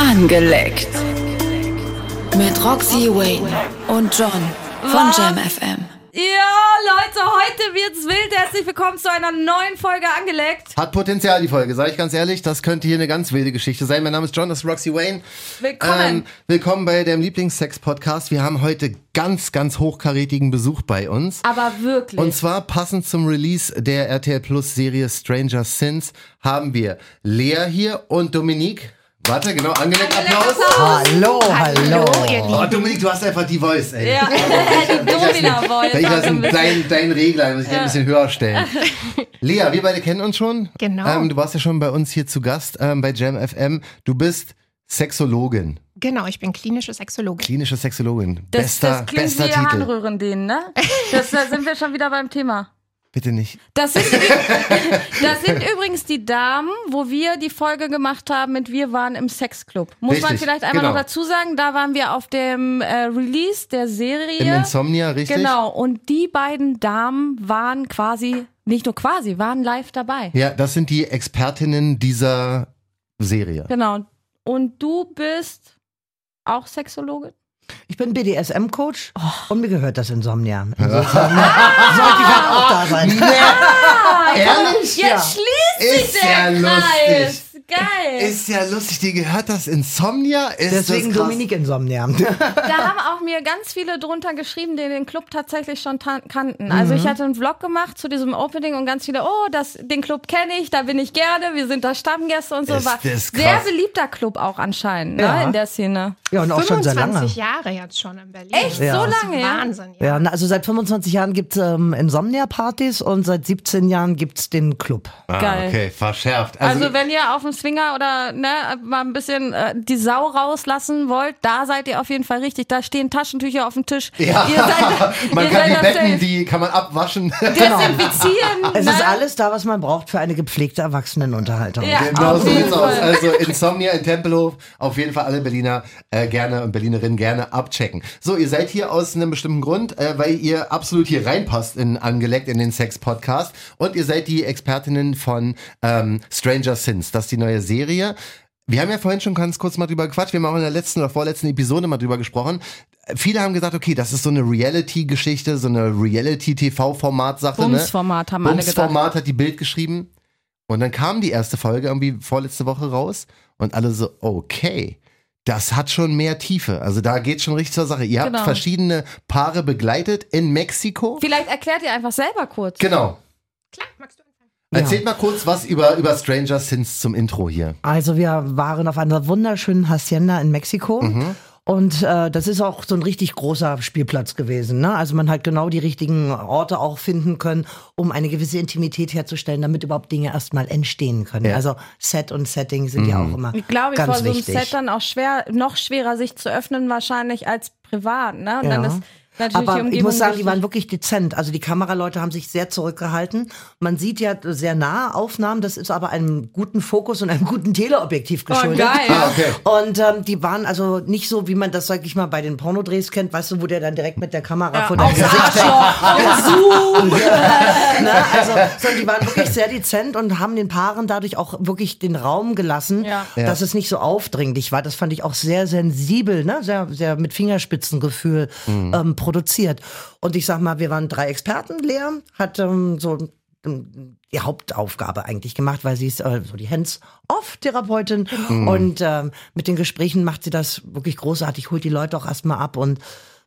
Angeleckt. Mit Roxy Wayne und John von Was? Jam FM. Ja, Leute, heute wird's wild. Herzlich willkommen zu einer neuen Folge Angeleckt. Hat Potenzial, die Folge, sage ich ganz ehrlich. Das könnte hier eine ganz wilde Geschichte sein. Mein Name ist John, das ist Roxy Wayne. Willkommen. Ähm, willkommen bei dem Lieblingssex-Podcast. Wir haben heute ganz, ganz hochkarätigen Besuch bei uns. Aber wirklich. Und zwar passend zum Release der RTL Plus Serie Stranger Sins haben wir Lea hier und Dominique. Warte, genau, angelegt Applaus. Hallo, hallo. Oh, Dominique, du hast einfach die Voice, ey. ja, die Domina-Voice. Ein ein, bisschen. dein, dein Regler, muss ich ein bisschen höher stellen. Lea, wir beide kennen uns schon. Genau. Ähm, du warst ja schon bei uns hier zu Gast ähm, bei Jam FM. Du bist Sexologin, Genau, ich bin klinische Sexologin. klinische Sexologin. Das, bester das klingt bester wie Titel. Handrührendehnen, ne? Das, da sind wir schon wieder beim Thema. Bitte nicht. Das sind, das sind übrigens die Damen, wo wir die Folge gemacht haben mit Wir waren im Sexclub. Muss man Richtig, vielleicht einmal genau. noch dazu sagen, da waren wir auf dem äh, Release der Serie. Im Insomnia, richtig? Genau, und die beiden Damen waren quasi, nicht nur quasi, waren live dabei. Ja, das sind die Expertinnen dieser Serie. Genau. Und du bist auch Sexologin? Ich bin BDSM-Coach und mir gehört das Insomnia. Ah. Insofern sollte ich halt auch da sein. Ehrlich? Jetzt schließt sich Ist der ja Kreis. lustig. Geil. Ist ja lustig, dir gehört das Insomnia? Ist Deswegen das krass. Dominique Insomnia. Da haben auch mir ganz viele drunter geschrieben, die den Club tatsächlich schon kannten. Also Mhm. ich hatte einen Vlog gemacht zu diesem Opening und ganz viele, oh, das, den Club kenne ich, da bin ich gerne, wir sind da Stammgäste und so. Ist War das sehr krass. beliebter Club auch anscheinend ne, Ja. in der Szene. Ja, und auch schon sehr lange. 25 Jahre jetzt schon in Berlin. Echt? Ja. So lange, ja? Wahnsinn, ja. Ja, na, also seit 25 Jahren gibt's ähm, Insomnia-Partys und seit 17 Jahren gibt's den Club. Ah, Geil. okay, verschärft. Also, wenn ihr auf dem Swinger oder ne, mal ein bisschen äh, die Sau rauslassen wollt, da seid ihr auf jeden Fall richtig. Da stehen Taschentücher auf dem Tisch. ja, Ihr seid, man ihr kann seid die Betten, safe. die kann man abwaschen. desinfizieren. Es ne? ist alles da, was man braucht für eine gepflegte Erwachsenenunterhaltung. Ja, Genau so sieht's aus. Fall. Also Insomnia in Tempelhof, auf jeden Fall alle Berliner äh, gerne und Berlinerinnen gerne abchecken. So, ihr seid hier aus einem bestimmten Grund, äh, weil ihr absolut hier reinpasst in Angeleckt in den Sex-Podcast und ihr seid die Expertinnen von ähm, Stranger Sins, das ist die neue Serie. Wir haben ja vorhin schon ganz kurz mal drüber gequatscht, wir haben auch in der letzten oder vorletzten Episode mal drüber gesprochen. Viele haben gesagt, okay, das ist so eine Reality-Geschichte, so eine Reality-TV-Format-Sache. Ne? Bumsformat haben alle gedacht. Bumsformat hat die Bild geschrieben. Und dann kam die erste Folge irgendwie vorletzte Woche raus und alle so, okay, das hat schon mehr Tiefe. Also da geht schon richtig zur Sache. Ihr habt Genau. verschiedene Paare begleitet in Mexiko. Vielleicht erklärt ihr einfach selber kurz. Genau. Klar, magst du anfangen? Erzählt mal kurz was über, über Stranger Sins zum Intro hier. Also wir waren auf einer wunderschönen Hacienda in Mexiko. Und äh, das ist auch so ein richtig großer Spielplatz gewesen. Ne? Also man hat genau die richtigen Orte auch finden können, um eine gewisse Intimität herzustellen, damit überhaupt Dinge erstmal entstehen können. Ja. Also Set und Setting sind ja auch immer Ich glaube, ganz vor so einem. Set dann auch schwer, noch schwerer sich zu öffnen wahrscheinlich als privat, ne? Und dann Ja. ist natürlich Aber ich muss sagen, die waren wirklich dezent. Also die Kameraleute haben sich sehr zurückgehalten. Man sieht ja sehr nah Aufnahmen, das ist aber einem guten Fokus und einem guten Teleobjektiv geschuldet. geil. Ah, okay. Und ähm, die waren also nicht so, wie man das, sag ich mal, bei den Pornodrehs kennt, weißt du, wo der dann direkt mit der Kamera vor deinem Gesicht Arschloch, hängt. ne? Also, sondern die waren wirklich sehr dezent und haben den Paaren dadurch auch wirklich den Raum gelassen, Ja. dass es nicht so aufdringlich war. Das fand ich auch sehr sensibel, ne? sehr, sehr mit Fingerspitzengefühl ähm, produziert. Und ich sag mal, wir waren drei Experten. Lea hat ähm, so ähm, die Hauptaufgabe eigentlich gemacht, weil sie ist äh, so die Hands-off-Therapeutin und ähm, mit den Gesprächen macht sie das wirklich großartig, holt die Leute auch erstmal ab und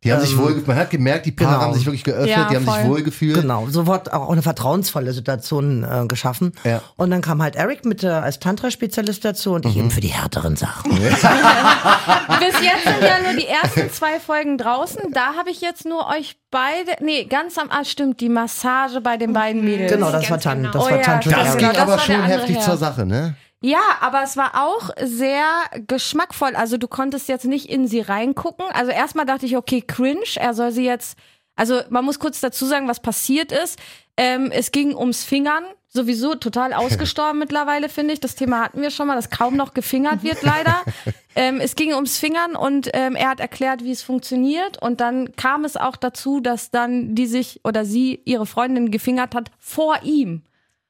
Die haben sich wohl, man hat gemerkt, die Paare genau. haben sich wirklich geöffnet, Ja, die haben sich voll. wohl gefühlt. Genau, sofort auch eine vertrauensvolle Situation äh, geschaffen. Ja. Und dann kam halt Eric mit äh, als Tantra-Spezialist dazu und ich eben für die härteren Sachen. Bis jetzt sind ja nur die ersten zwei Folgen draußen. Da habe ich jetzt nur euch beide. Nee, ganz am ah, stimmt, die Massage bei den beiden Mädels. Genau, das war, Ganz Tan genau. das Oh war ja, Tantra. Das Ja, ging das aber schon heftig Herr. zur Sache, ne? Ja, aber es war auch sehr geschmackvoll. Also du konntest jetzt nicht in sie reingucken. Also erstmal dachte ich, okay, cringe. Er soll sie jetzt. Also man muss kurz dazu sagen, was passiert ist. Ähm, es ging ums Fingern. Sowieso total ausgestorben mittlerweile, finde ich. Das Thema hatten wir schon mal, dass kaum noch gefingert wird, leider. ähm, es ging ums Fingern und ähm, er hat erklärt, wie es funktioniert. Und dann kam es auch dazu, dass dann die sich oder sie ihre Freundin gefingert hat vor ihm.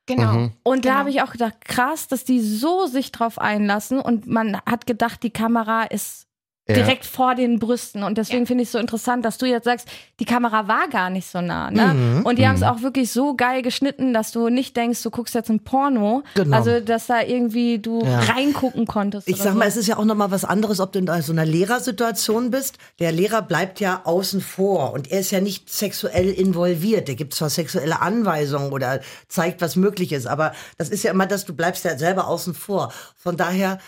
Genau. Und da Genau. habe ich auch gedacht, krass, dass die so sich drauf einlassen und man hat gedacht, die Kamera ist. Direkt vor den Brüsten. Und deswegen finde ich es so interessant, dass du jetzt sagst, die Kamera war gar nicht so nah. Ne? Mhm. Und die haben es auch wirklich so geil geschnitten, dass du nicht denkst, du guckst jetzt ein Porno. Genau. Also, dass da irgendwie du Ja. reingucken konntest. Ich sag so. mal, es ist ja auch noch mal was anderes, ob du in so einer Lehrersituation bist. Der Lehrer bleibt ja außen vor und er ist ja nicht sexuell involviert. Der gibt zwar sexuelle Anweisungen oder zeigt, was möglich ist, aber das ist ja immer das, du bleibst ja selber außen vor. Von daher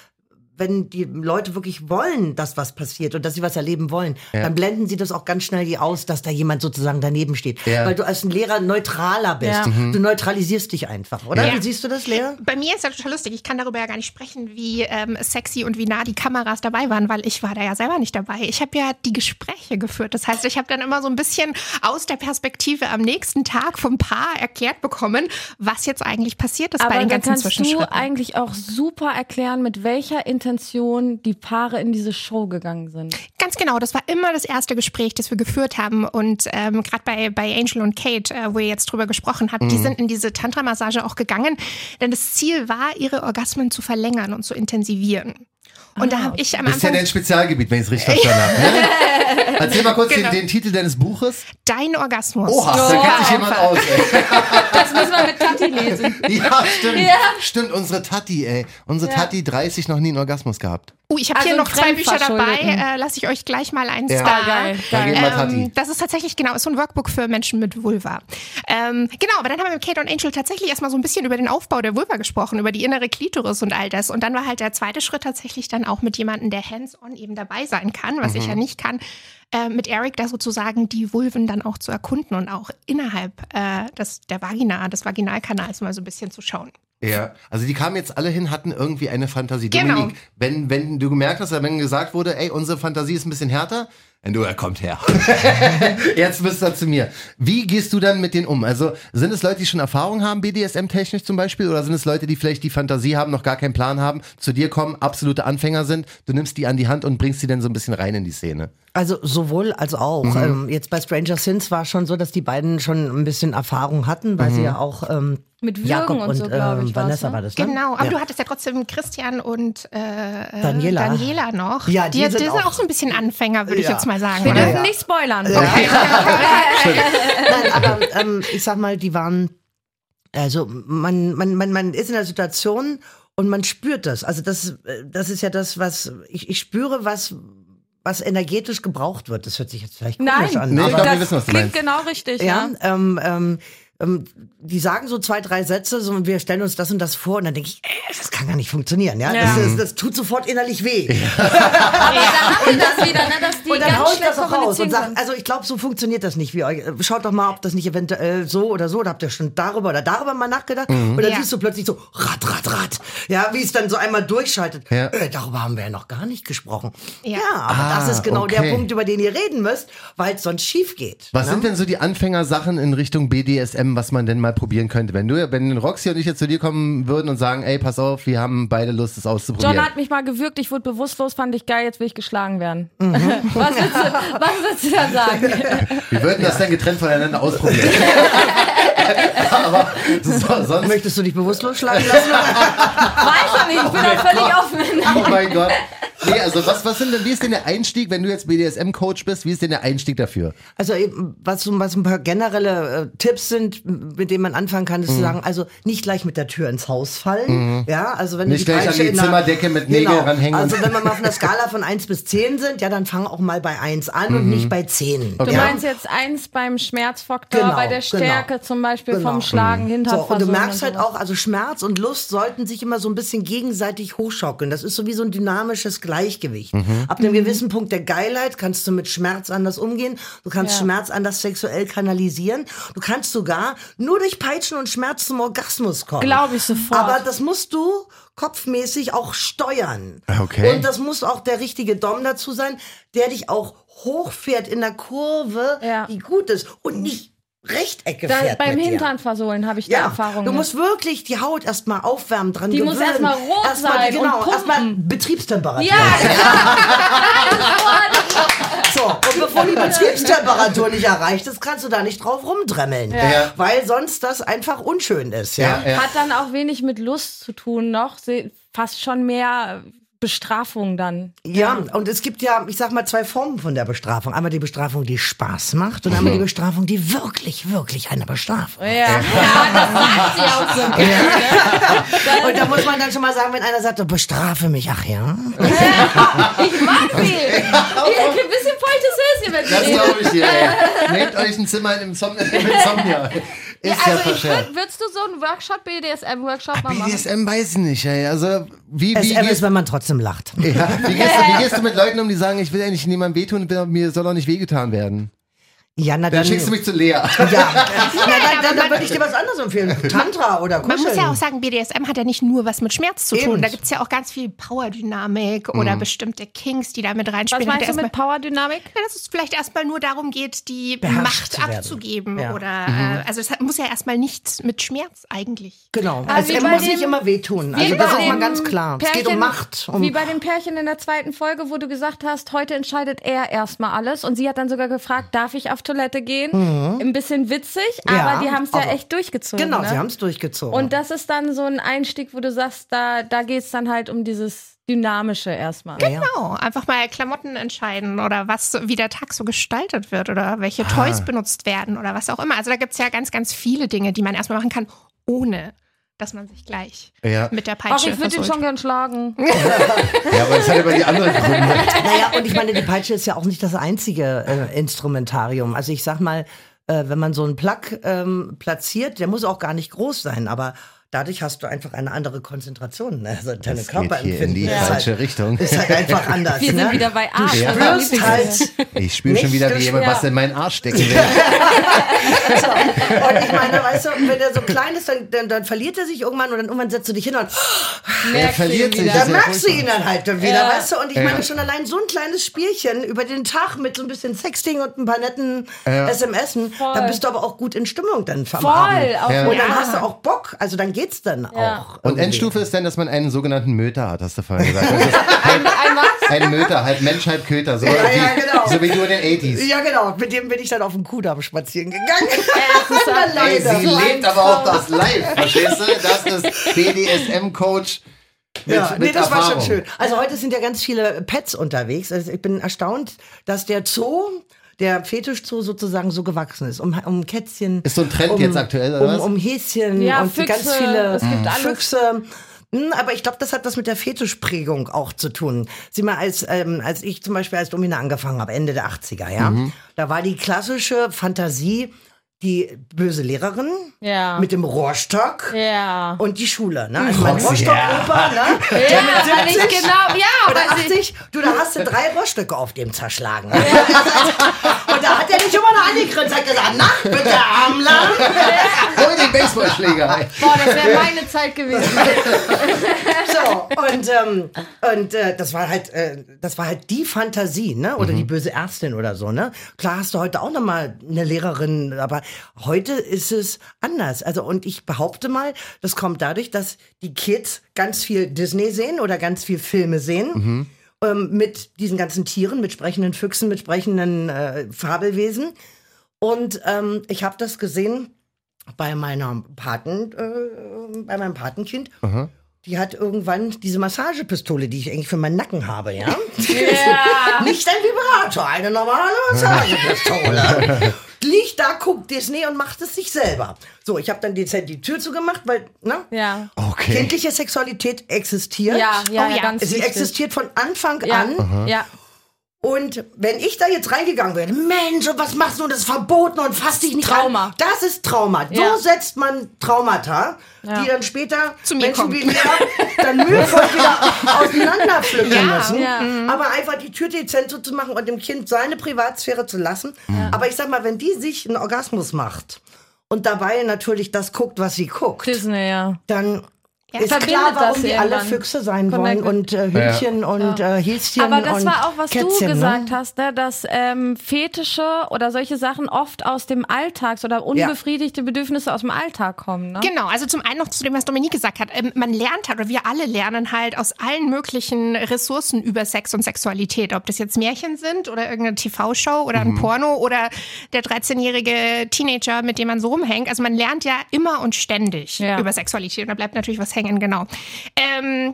wenn die Leute wirklich wollen, dass was passiert und dass sie was erleben wollen, dann blenden sie das auch ganz schnell hier aus, dass da jemand sozusagen daneben steht. Ja. Weil du als ein Lehrer neutraler bist. Ja. Du neutralisierst dich einfach, oder? Ja. Wie siehst du das, Lea? Bei mir ist ja total lustig. Ich kann darüber ja gar nicht sprechen, wie ähm, sexy und wie nah die Kameras dabei waren, weil ich war da ja selber nicht dabei. Ich habe ja die Gespräche geführt. Das heißt, ich habe dann immer so ein bisschen aus der Perspektive am nächsten Tag vom Paar erklärt bekommen, was jetzt eigentlich passiert ist bei Aber den dann ganzen kannst du Zwischenschritten. eigentlich auch super erklären, mit welcher Intention die Paare in diese Show gegangen sind. Ganz genau, das war immer das erste Gespräch, das wir geführt haben. Und ähm, gerade bei, bei Angel und Kate, äh, wo ihr jetzt drüber gesprochen habt, Mhm. die sind in diese Tantra-Massage auch gegangen. Denn das Ziel war, ihre Orgasmen zu verlängern und zu intensivieren. Und da habe ich am Das ist ja Anfang dein Spezialgebiet, wenn ich es richtig verstanden habe. Ne? Erzähl mal kurz Genau. den, den Titel deines Buches. dein Orgasmus. Oha, da kennt sich jemand aus. Ey. Das müssen wir mit Tati lesen. Ja, stimmt. Ja. Stimmt, unsere Tati, ey. Unsere Ja. Tati 30 noch nie einen Orgasmus gehabt. Oh, ich habe Also hier noch zwei Bücher dabei. Äh, Lasse ich euch gleich mal eins Ja. da. geil, geil. Ähm, das ist tatsächlich, genau, ist so ein Workbook für Menschen mit Vulva. Ähm, genau, aber dann haben wir mit Kate und Angel tatsächlich erstmal so ein bisschen über den Aufbau der Vulva gesprochen, über die innere Klitoris und all das. Und dann war halt der zweite Schritt tatsächlich dann auch mit jemandem, der hands-on eben dabei sein kann, was Mhm. ich ja nicht kann, äh, mit Eric da sozusagen die Vulven dann auch zu erkunden und auch innerhalb äh, des, der Vagina, des Vaginalkanals mal so ein bisschen zu schauen. Ja, also die kamen jetzt alle hin, hatten irgendwie eine Fantasie. Genau. Dominik, wenn, wenn du gemerkt hast, wenn gesagt wurde, ey, unsere Fantasie ist ein bisschen härter, wenn du, er kommt her. jetzt bist du zu mir. Wie gehst du dann mit denen um? Also sind es Leute, die schon Erfahrung haben, BDSM-technisch zum Beispiel, oder sind es Leute, die vielleicht die Fantasie haben, noch gar keinen Plan haben, zu dir kommen, absolute Anfänger sind, du nimmst die an die Hand und bringst sie dann so ein bisschen rein in die Szene? Also sowohl als auch. Mhm. Ähm, jetzt bei Stranger Things war schon so, dass die beiden schon ein bisschen Erfahrung hatten, weil sie Mhm. ja auch ähm, Mit Würgen Jakob und und, so, glaub ähm, ich, Vanessa ne? war das. Ne? Genau, aber ja. du hattest ja trotzdem Christian und äh, äh, Daniela. Daniela noch. Ja, die die, sind die sind auch- auch so ein bisschen Anfänger, würde ich Ja. jetzt mal sagen. Wir dürfen nicht spoilern. Nein, aber ähm, ich sag mal, die waren, also man, man, man, man ist in der Situation und man spürt das. Also das, das ist ja das, was ich, ich spüre, was was energetisch gebraucht wird. Das hört sich jetzt vielleicht komisch Nein, an. Nee, ich aber, glaub, wir das wissen, was du klingt meinst. genau richtig. ja, Ja. ähm, ähm, ähm, die sagen so zwei, drei Sätze so, und wir stellen uns das und das vor und dann denke ich, ey, das kann gar nicht funktionieren. Ja, Ja. Das, ist, das tut sofort innerlich weh. Aber da haben wir das wieder, ne, dass die Und dann ganz hau ich schlecht das auch raus und sag, können. also ich glaube, so funktioniert das nicht wie euch. Schaut doch mal, ob das nicht eventuell so oder so, oder habt ihr schon darüber oder darüber mal nachgedacht? Und dann Ja. siehst du plötzlich so, rat, rat, rat. Ja, wie es dann so einmal durchschaltet. Ja. Äh, darüber haben wir ja noch gar nicht gesprochen. Ja, Ja. aber Ah, das ist genau okay. der Punkt, über den ihr reden müsst, weil es sonst schief geht. Was ne? sind denn so die Anfängersachen in Richtung BDSM, was man denn mal probieren könnte? Wenn du, wenn Roxy und ich jetzt zu dir kommen würden und sagen, ey, pass auf, wir haben beide Lust, das auszuprobieren. John hat mich mal gewürgt, ich wurde bewusstlos, fand ich geil, jetzt will ich geschlagen werden. Mhm. was, willst du, was willst du da sagen? wir würden das dann getrennt voneinander ausprobieren. Aber so, sonst, Möchtest du dich bewusstlos schlagen lassen? Weiß ich nicht, ich bin da völlig offen. oh mein Gott. Nee, also was, was sind denn, wie ist denn der Einstieg, wenn du jetzt BDSM-Coach bist, wie ist denn der Einstieg dafür? Also eben, was, was ein paar generelle äh, Tipps sind, mit denen man anfangen kann, ist Mhm. zu sagen, also nicht gleich mit der Tür ins Haus fallen. Ja, also wenn du Nicht die gleich an die Zimmerdecke mit Nägeln ranhängen Also wenn wir mal auf einer Skala von 1 bis 10 sind, ja, dann fang auch mal bei 1 an Mhm. und nicht bei 10. Du ja? meinst jetzt eins beim Schmerzfaktor, Genau, bei der genau. Stärke zum Beispiel Genau. vom Schlagen, Hintern So, und du merkst halt sowas. auch, also Schmerz und Lust sollten sich immer so ein bisschen gegenseitig hochschaukeln. Das ist so wie so ein dynamisches Gleichgewicht. Mhm. Ab einem gewissen Punkt der Geilheit kannst du mit Schmerz anders umgehen. Du kannst Ja. Schmerz anders sexuell kanalisieren. Du kannst sogar nur durch Peitschen und Schmerz zum Orgasmus kommen. Glaub ich sofort. Aber das musst du kopfmäßig auch steuern. Okay. Und das muss auch der richtige Dom dazu sein, der dich auch hochfährt in der Kurve, Ja. die gut ist und nicht Rechtecke da, fährt beim mit dir. Hintern versohlen habe ich Ja, Erfahrung du mit. musst wirklich die Haut erstmal aufwärmen, dran Die muss gewöhnen. erstmal rot Erstmal, sein und Genau, erstmal Betriebstemperatur. ja, genau. So, und bevor die Betriebstemperatur nicht erreicht ist, kannst du da nicht drauf rumdremmeln. Ja. Weil sonst das einfach unschön ist, ja. Ja, ja. Hat dann auch wenig mit Lust zu tun noch. Fast schon mehr Bestrafung dann. Ja, und es gibt ja, ich sag mal, zwei Formen von der Bestrafung. Einmal die Bestrafung, die Spaß macht und einmal die Bestrafung, die wirklich, wirklich eine Bestrafung. Ja, ja das sagt sie auch so. Und da muss man dann schon mal sagen, wenn einer sagt, oh, bestrafe mich, ach ja. Ich mag sie. Ein bisschen feuchtes Höschen, wenn sie Das glaube ich dir. Ey. Nehmt euch ein Zimmer im Insomnia. Ist ja, Also ich würd, würdest du so einen Workshop, BDSM-Workshop mal machen? BDSM weiß ich nicht. Ey. Also wie, wie, SM ist, gehst, wenn man trotzdem lacht. ja, wie, gehst du, wie gehst du mit Leuten um, die sagen, ich will eigentlich niemandem wehtun, mir soll auch nicht wehgetan werden? Ja, na Dann dann. schickst du mich zu Lea. ja, na, dann, dann, dann würde ich dir was anderes empfehlen. Tantra oder Man Kuscheln. muss ja auch sagen, BDSM hat ja nicht nur was mit Schmerz zu tun. Eben. Da gibt es ja auch ganz viel Powerdynamik oder bestimmte Kinks, die da mit Was reinspielen. meinst du mit Powerdynamik? Ja, dass es vielleicht erstmal nur darum geht, die Beherrscht Macht abzugeben. Ja. Oder äh, also es hat, muss ja erstmal nichts mit Schmerz eigentlich. Genau. Also es muss dem- nicht immer wehtun. Also das ist mal dem ganz klar. es geht um Pärchen- Macht. Um, Wie bei dem Pärchen in der zweiten Folge, wo du gesagt hast, heute entscheidet er erstmal alles. Und sie hat dann sogar gefragt, darf ich auf Toilette gehen? Ein bisschen witzig, aber Mhm. Ja, die haben es ja aber- echt durchgezogen. genau, ne? sie haben es durchgezogen. Und das ist dann so ein Einstieg, wo du sagst, da, da geht es dann halt um dieses Dynamische erstmal. Genau, einfach mal Klamotten entscheiden oder was, wie der Tag so gestaltet wird oder welche Toys benutzt werden oder was auch immer. Also da gibt es ja ganz, ganz viele Dinge, die man erstmal machen kann, ohne dass man sich gleich Ja. mit der Ach, Peitsche ich würde ihn schon gern schlagen. ja, aber das hat aber die anderen Gründe. Naja, und ich meine, die Peitsche ist ja auch nicht das einzige äh, Instrumentarium. Also ich sag mal, äh, wenn man so einen Plug ähm, platziert, der muss auch gar nicht groß sein, aber dadurch hast du einfach eine andere Konzentration. Also deine Das geht hier in Körperempfinden die ist, falsche halt, Richtung. ist halt einfach anders. Wir ne? sind wieder bei Du Arsch. spürst halt, Ich spüre schon wieder, wie jemand ja. was in meinen Arsch stecken will. und ich meine, weißt du, wenn er so klein ist, dann, dann, dann verliert er sich irgendwann und dann irgendwann setzt du dich hin und Er verliert sich. dann ja merkst du ihn dann halt dann wieder, Ja. weißt du? Und ich Ja. meine schon allein so ein kleines Spielchen über den Tag mit so ein bisschen Sexting und ein paar netten Ja. SMSen, Voll. dann bist du aber auch gut in Stimmung dann am Voll, Abend. Ja. Und dann Ja. hast du auch Bock, also dann geht's dann Ja. auch. Und irgendwie. Endstufe ist dann, dass man einen sogenannten Möter hat, hast du vorhin gesagt. Ein, ein was? ein Möter, halt Mensch, halb Köter. So, Ja, wie, ja, genau. so wie du in den 80s. Ja, genau. Mit dem bin ich dann auf den Kudamm spazieren gegangen. Ey, sie lebt aber auch das live, verstehst du? Das ist BDSM-Coach mit, Ja, mit nee, das Erfahrung. war schon schön. Also heute sind ja ganz viele Pets unterwegs. Also ich bin erstaunt, dass der Zoo, der Fetischzoo sozusagen so gewachsen ist. Um, um Kätzchen. Ist so ein Trend um, jetzt aktuell, oder um, was? um Häschen Ja, und Füchse, ganz viele es gibt alles. Füchse. Hm, Aber ich glaube, das hat was mit der Fetischprägung auch zu tun. Sieh mal, als, ähm, als ich zum Beispiel als Domina angefangen habe, Ende der 80er, ja, Mhm. da war die klassische Fantasie die böse Lehrerin Ja. mit dem Rohrstock Ja. und die Schule, ne? Also mein Rohrstock-Opa, ne? Ja, weil ich genau, ja, Oder 80, du, da hast du drei Rohrstöcke auf dem zerschlagen. Und da hat er nicht immer noch angegrinst, hat gesagt, na, bitte, Amler. Hol den Baseballschläger. boah, das wäre meine Zeit gewesen. So, und, ähm, und äh, das war halt, äh, das war halt die Fantasie, ne? Oder die böse Ärztin oder so, ne? Klar hast du heute auch noch mal eine Lehrerin, aber heute ist es anders. Also, und ich behaupte mal, das kommt dadurch, dass die Kids ganz viel Disney sehen oder ganz viel Filme sehen. Ähm, mit diesen ganzen Tieren, mit sprechenden Füchsen, mit sprechenden äh, Fabelwesen. Und ähm, ich habe das gesehen bei meiner Paten, äh, bei meinem Patenkind. Die hat irgendwann diese Massagepistole, die ich eigentlich für meinen Nacken habe, ja? Nicht ein Vibrator, eine normale Massagepistole. Liegt da, guckt Disney und macht es sich selber. So, ich habe dann dezent die Tür zugemacht, weil, ne? Ja. Okay. Kindliche Sexualität existiert. Ja, ja, Oh ja. ganz Sie wichtig. existiert von Anfang ja, an. ja. Und wenn ich da jetzt reingegangen wäre, Mensch, und was machst du? Das ist verboten und fass dich nicht Trauma. an. Das ist Trauma. Ja. So setzt man Traumata, Ja. die dann später Zu mir Menschen kommen. wie mir dann mühevoll wieder auseinanderpflücken Ja, müssen. ja. Aber einfach die Tür dezent so zu machen und dem Kind seine Privatsphäre zu lassen. Aber ich sag mal, wenn die sich einen Orgasmus macht und dabei natürlich das guckt, was sie guckt, Disney, ja. dann ist verbindet klar, warum das die alle. Füchse sein wollen und äh, Hühnchen und äh, Häschen Aber das und war auch, was Kätzchen, du gesagt ne? hast, ne, dass ähm, Fetische oder solche Sachen oft aus dem Alltags- oder unbefriedigte Bedürfnisse aus dem Alltag kommen. Ne? Genau, also zum einen noch zu dem, was Dominique gesagt hat. Ähm, man lernt halt, oder wir alle lernen halt aus allen möglichen Ressourcen über Sex und Sexualität. Ob das jetzt Märchen sind oder irgendeine TV-Show oder ein Porno oder der 13-jährige Teenager, mit dem man so rumhängt. Also man lernt ja immer und ständig Ja. über Sexualität und da bleibt natürlich was hängen, genau. Ähm,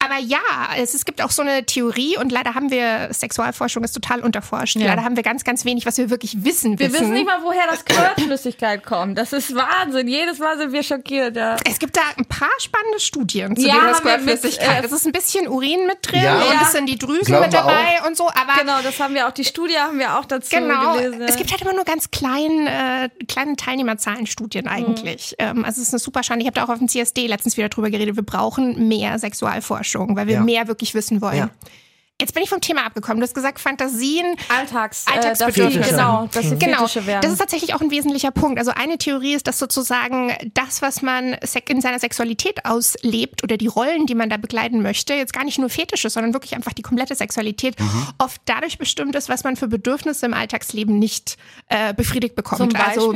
aber ja, es, es gibt auch so eine Theorie und leider haben wir, Sexualforschung ist total unterforscht. Ja. Leider haben wir ganz, ganz wenig, was wir wirklich wissen. Wir wissen nicht mal, woher das Quirtflüssigkeit kommt. Das ist Wahnsinn. Jedes Mal sind wir schockiert. Ja. Es gibt da ein paar spannende Studien zu Ja, mit, Squirtflüssigkeit. äh, Es ist ein bisschen Urin mit drin Ja. und es sind die Drüsen Glauben mit dabei und so, aber Genau, das haben wir auch, die Studie haben wir auch dazu Genau. gelesen. Es gibt halt immer nur ganz klein, äh, kleine Teilnehmerzahlenstudien eigentlich. Ähm, also es ist eine super Schande. Ich habe da auch auf dem CSD letztens wieder drüber geredet. Wir brauchen mehr Sexualforschung, weil wir Ja. mehr wirklich wissen wollen. Ja. Jetzt bin ich vom Thema abgekommen. Du hast gesagt, Fantasien Alltags, Alltagsbedürfnisse. Äh, genau, dass die Genau, werden. das ist tatsächlich auch ein wesentlicher Punkt. Also eine Theorie ist, dass sozusagen das, was man in seiner Sexualität auslebt oder die Rollen, die man da begleiten möchte, jetzt gar nicht nur Fetische, sondern wirklich einfach die komplette Sexualität, oft dadurch bestimmt ist, was man für Bedürfnisse im Alltagsleben nicht äh, befriedigt bekommt. Zum Also,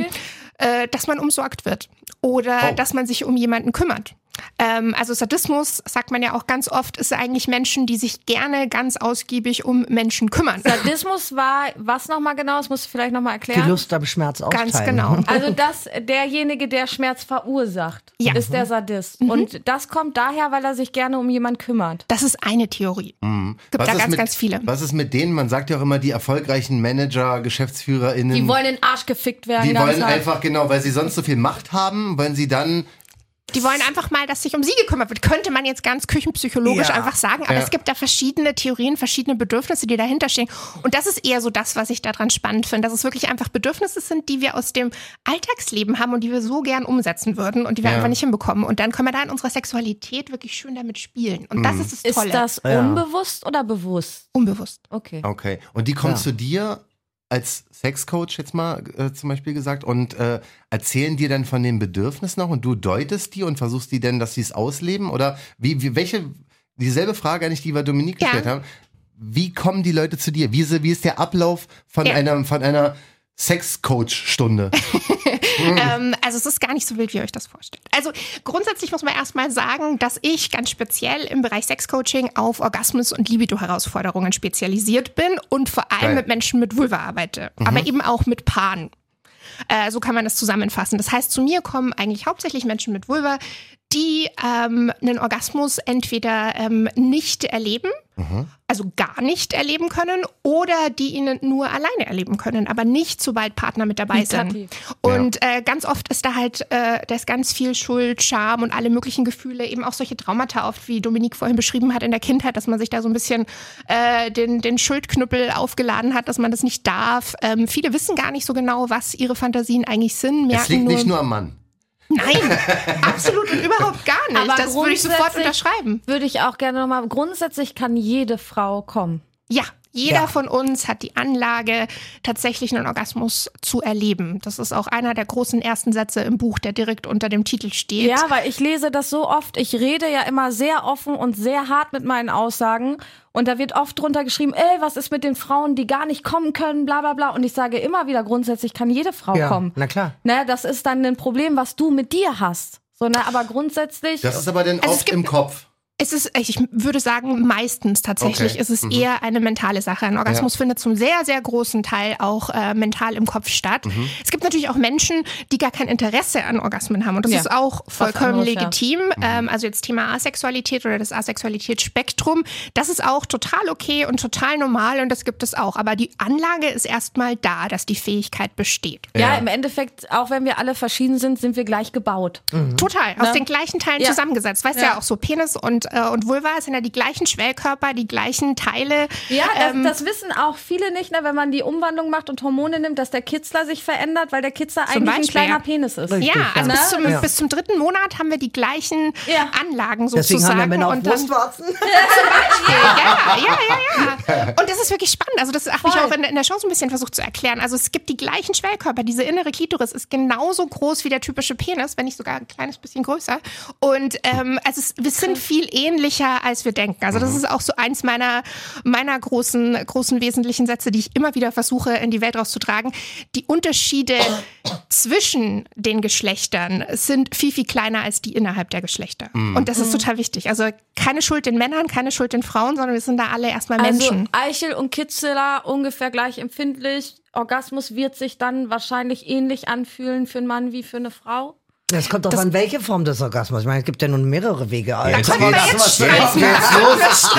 äh, dass man umsorgt wird oder Oh. dass man sich um jemanden kümmert. Ähm, also Sadismus, sagt man ja auch ganz oft, ist eigentlich Menschen, die sich gerne ganz ausgiebig um Menschen kümmern. Sadismus war, was nochmal genau? Das musst du vielleicht nochmal Die erklären. Lust am Schmerz austeilen. Ganz genau. Also das, derjenige, der Schmerz verursacht, Ja. ist der Sadist. Und das kommt daher, weil er sich gerne um jemanden kümmert. Das ist eine Theorie. Gibt Was da ganz, mit, ganz viele. Was ist mit denen? Man sagt ja auch immer, die erfolgreichen Manager, GeschäftsführerInnen. Die wollen in den Arsch gefickt werden. die wollen einfach, genau, weil sie sonst so viel Macht haben, wollen sie dann Die wollen einfach mal, dass sich um sie gekümmert wird. Könnte man jetzt ganz küchenpsychologisch Ja. einfach sagen. Aber Ja. es gibt da verschiedene Theorien, verschiedene Bedürfnisse, die dahinter stehen. Und das ist eher so das, was ich daran spannend finde, dass es wirklich einfach Bedürfnisse sind, die wir aus dem Alltagsleben haben und die wir so gern umsetzen würden und die wir Ja. einfach nicht hinbekommen. Und dann können wir da in unserer Sexualität wirklich schön damit spielen. Und das ist das Ist Tolle. das Ja. unbewusst oder bewusst? unbewusst. Okay. Okay. Und die kommen Ja. zu dir als Sexcoach jetzt mal äh, zum Beispiel gesagt und äh, erzählen dir dann von den Bedürfnissen noch und du deutest die und versuchst die denn, dass sie es ausleben? Oder wie, wie welche, dieselbe Frage eigentlich, die wir Dominique Ja. gestellt haben. Wie kommen die Leute zu dir? Wie, ist- wie ist der Ablauf von Ja. einer, von einer Sexcoach-Stunde? Ähm, also es ist gar nicht so wild, wie ihr euch das vorstellt. Also grundsätzlich muss man erstmal sagen, dass ich ganz speziell im Bereich Sexcoaching auf Orgasmus- und Libido-Herausforderungen spezialisiert bin und vor allem Geil. mit Menschen mit Vulva arbeite, aber eben auch mit Paaren. Äh, so kann man das zusammenfassen. Das heißt, zu mir kommen eigentlich hauptsächlich Menschen mit Vulva, die ähm, einen Orgasmus entweder ähm, nicht erleben, also gar nicht erleben können, oder die ihn nur alleine erleben können, aber nicht, sobald Partner mit dabei sind. Und äh, ganz oft ist da halt, äh, da ist ganz viel Schuld, Scham und alle möglichen Gefühle, eben auch solche Traumata oft, wie Dominique vorhin beschrieben hat in der Kindheit, dass man sich da so ein bisschen äh, den, den Schuldknüppel aufgeladen hat, dass man das nicht darf. Ähm, viele wissen gar nicht so genau, was ihre Fantasien eigentlich sind. Merken Es liegt nur, nicht nur am Mann. Nein, absolut und überhaupt gar nicht. Aber das würde ich sofort unterschreiben. Würde ich auch gerne nochmal. Grundsätzlich kann jede Frau kommen. Ja, jeder Ja. von uns hat die Anlage, tatsächlich einen Orgasmus zu erleben. Das ist auch einer der großen ersten Sätze im Buch, der direkt unter dem Titel steht. Ja, weil ich lese das so oft. Ich rede ja immer sehr offen und sehr hart mit meinen Aussagen. Und da wird oft drunter geschrieben, ey, was ist mit den Frauen, die gar nicht kommen können, bla bla bla. Und ich sage immer wieder, grundsätzlich kann jede Frau Ja, kommen. na klar. Ne, das ist dann ein Problem, was du mit dir hast. So, ne, aber grundsätzlich. Das ist aber dann Also oft im Kopf. Es ist, ich würde sagen, meistens tatsächlich Okay. ist es Mhm. eher eine mentale Sache. Ein Orgasmus Ja. findet zum sehr, sehr großen Teil auch äh, mental im Kopf statt. Mhm. Es gibt natürlich auch Menschen, die gar kein Interesse an Orgasmen haben. Und das Ja. ist auch vollkommen anderes, ja. legitim. Ähm, also jetzt Thema Asexualität oder das Asexualitätsspektrum, das ist auch total okay und total normal und das gibt es auch. Aber die Anlage ist erstmal da, dass die Fähigkeit besteht. ja, Ja. im Endeffekt, auch wenn wir alle verschieden sind, sind wir gleich gebaut. Total, aus Ne? den gleichen Teilen Ja. zusammengesetzt. Weißt du Ja. ja auch so, Penis und äh, und Vulva sind ja die gleichen Schwellkörper, die gleichen Teile. Ja, das, Ähm, das wissen auch viele nicht, ne, wenn man die Umwandlung macht und Hormone nimmt, dass der Kitzler sich verändert, weil der Kitzler Zum eigentlich ein Beispiel, kleiner ja. Penis ist. Richtig. ja, also Ne? bis, zum, Ja. bis zum dritten Monat haben wir die gleichen Ja. Anlagen Deswegen sozusagen. haben ja Männer auch und dann, Brustwarzen. ja, ja, ja, ja. Und das ist wirklich spannend. Also das habe ich auch in, in der Show so ein bisschen versucht zu erklären. Also es gibt die gleichen Schwellkörper. Diese innere Klitoris ist genauso groß wie der typische Penis, wenn nicht sogar ein kleines bisschen größer. Und ähm, also es, wir sind viel ähnlicher, als wir denken. Also das ist auch so eins meiner, meiner großen, großen wesentlichen Sätze, die ich immer wieder versuche, in die Welt rauszutragen. Die Unterschiede zwischen den Geschlechtern sind viel, viel kleiner als die innerhalb der Geschlechter. Und das ist total wichtig. Also keine Schuld den Männern, keine Schuld den Frauen, sondern wir sind da alle erstmal Menschen. Also Eichel und Kitzler ungefähr gleich empfindlich. Orgasmus wird sich dann wahrscheinlich ähnlich anfühlen für einen Mann wie für eine Frau. Das kommt doch an, welche Form des Orgasmus. Ich meine, es gibt ja nun mehrere Wege. Jetzt können wir jetzt jetzt streiten. Jetzt los.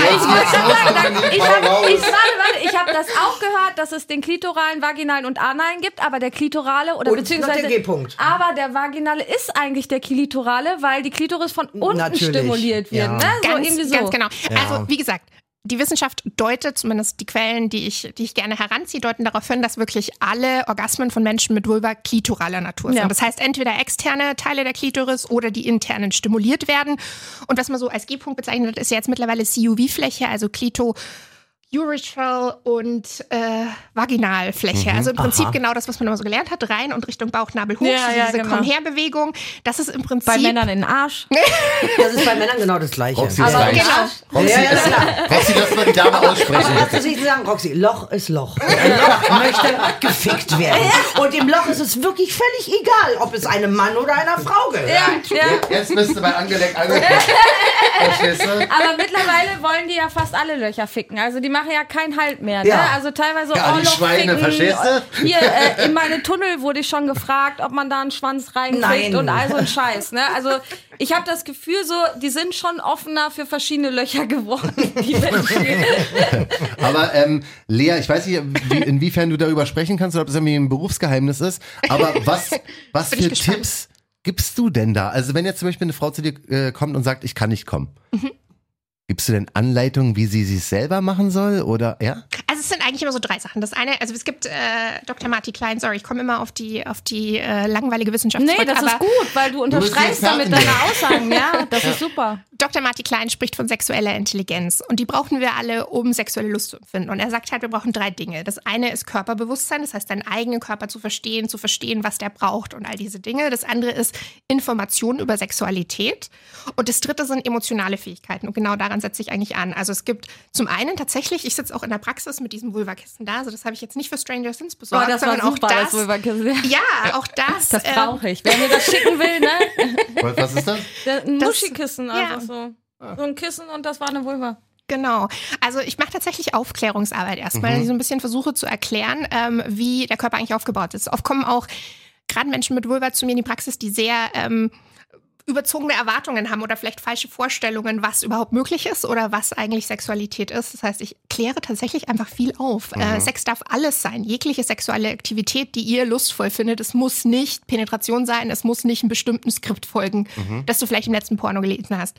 Ich habe raus. ich, ich hab das auch gehört, dass es den klitoralen, vaginalen und analen gibt, aber der klitorale oder Und beziehungsweise noch der G-Punkt. aber der vaginale ist eigentlich der klitorale, weil die Klitoris von unten Natürlich, stimuliert wird, ja. ne? So Ganz, irgendwie so. ganz genau. Also wie gesagt, die Wissenschaft deutet, zumindest die Quellen, die ich, die ich gerne heranziehe, deuten darauf hin, dass wirklich alle Orgasmen von Menschen mit Vulva klitoraler Natur sind. Ja. Das heißt, entweder externe Teile der Klitoris oder die internen stimuliert werden. Und was man so als G-Punkt bezeichnet, ist ja jetzt mittlerweile CUV-Fläche, also Klito. Urethral und äh, Vaginalfläche. Also im Prinzip Aha. genau das, was man immer so gelernt hat, rein und Richtung Bauchnabel hoch, Ja, so ja, diese genau. Komm-her-Bewegung. Das ist im Prinzip Bei Männern in den Arsch. Das ist bei Männern genau das Gleiche. Roxy Aber ist rein. genau. Roxy, Ja, ja, ist klar. Roxy, lass mal die Dame aussprechen. Also lass es nicht sagen, Roxy, Loch ist Loch. Ein Loch möchte gefickt werden. Und im Loch ist es wirklich völlig egal, ob es einem Mann oder einer Frau gehört. Ja, ja. Jetzt angeleckt angekommen. Verstehst du? Aber mittlerweile wollen die ja fast alle Löcher ficken. Also die machen ja keinen Halt mehr. Ne? Ja. Also teilweise Ja, die Ohrloch Schweine, verstehst du? Hier äh, in meine Tunnel wurde ich schon gefragt, ob man da einen Schwanz reinkriegt und all so ein Scheiß. Ne? Also ich habe das Gefühl so, die sind schon offener für verschiedene Löcher geworden. Die Menschen. Aber ähm, Lea, ich weiß nicht, wie, inwiefern du darüber sprechen kannst oder ob es irgendwie ein Berufsgeheimnis ist. Aber was, was Bin für. Tipps gibst du denn da? Also wenn jetzt zum Beispiel eine Frau zu dir äh, kommt und sagt, ich kann nicht kommen. Mhm. Gibst du denn Anleitungen, wie sie sich selber machen soll? Oder ja? Also es sind eigentlich immer so drei Sachen. Das eine, also es gibt äh, Dr. Marty Klein, sorry, ich komme immer auf die auf die äh, langweilige Wissenschaft nee, zurück, das aber ist gut, weil du unterstreichst damit deine Aussagen. Ja, das ist super. Dr. Marty Klein spricht von sexueller Intelligenz und die brauchen wir alle, um sexuelle Lust zu empfinden. Und er sagt halt, wir brauchen drei Dinge. Das eine ist Körperbewusstsein, das heißt, deinen eigenen Körper zu verstehen, zu verstehen, was der braucht und all diese Dinge. Das andere ist Information über Sexualität. Und das dritte sind emotionale Fähigkeiten. Und genau daran setze ich eigentlich an. Also es gibt zum einen tatsächlich, ich sitze auch in der Praxis mit diesem Vulva-Kissen da, also das habe ich jetzt nicht für Stranger Things besorgt, Oh, das war sondern super, auch das das. Vulvakissen. ja, auch das. Das ähm, brauche ich. Wer mir das schicken will, ne? Was ist das? Ein Das- Muschikissen ja. So. So ein Kissen und das war eine Vulva. Genau. Also ich mache tatsächlich Aufklärungsarbeit erstmal, Mhm. dass ich so ein bisschen versuche zu erklären, ähm, wie der Körper eigentlich aufgebaut ist. Oft kommen auch gerade Menschen mit Vulva zu mir in die Praxis, die sehr ähm, überzogene Erwartungen haben oder vielleicht falsche Vorstellungen, was überhaupt möglich ist oder was eigentlich Sexualität ist. Das heißt, ich kläre tatsächlich einfach viel auf. Mhm. Äh, Sex darf alles sein, jegliche sexuelle Aktivität, die ihr lustvoll findet. Es muss nicht Penetration sein, es muss nicht einem bestimmten Skript folgen, Mhm. das du vielleicht im letzten Porno gelesen hast.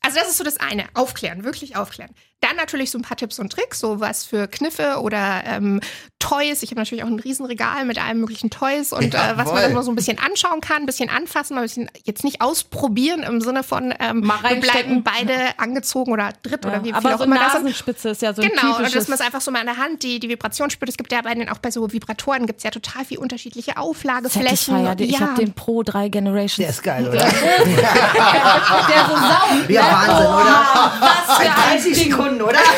Also das ist so das eine, aufklären, wirklich aufklären. Dann natürlich so ein paar Tipps und Tricks, so was für Kniffe oder ähm, Toys. Ich habe natürlich auch ein Riesenregal mit allen möglichen Toys und äh, was man mal so ein bisschen anschauen kann, ein bisschen anfassen, mal ein bisschen jetzt nicht ausprobieren im Sinne von ähm, wir bleiben beide angezogen oder dritt oder wie viel Aber auch so immer das ist. Nasenspitze ist ja so ein Genau, und dass man es einfach so mal an der Hand die, die Vibration spürt. Es gibt ja bei den, auch bei so Vibratoren gibt es ja total viel unterschiedliche Auflageflächen. Die- ich ja. habe den Pro 3 Generations. Der ist geil, oder? der so saugt. Ja? Wahnsinn, oder? Was für ein 30 Ding. Sekunden, oder?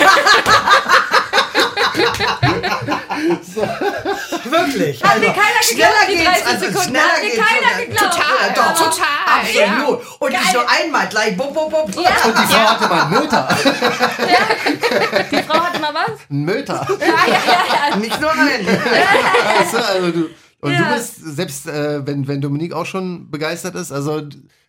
Wirklich. Hat mir keiner schneller geht's, 30 also Sekunden. schneller Hat mir geht's keiner geglaubt. Total, Ja, doch, total, Absolut. Und nicht nur einmal, gleich bup, bup, bup. Und die Frau hatte mal einen Möter. Die Frau hatte mal was? Einen Möter. Nicht nur einen. Du, also du, und Ja. du bist, selbst äh, wenn, wenn Dominique auch schon begeistert ist, also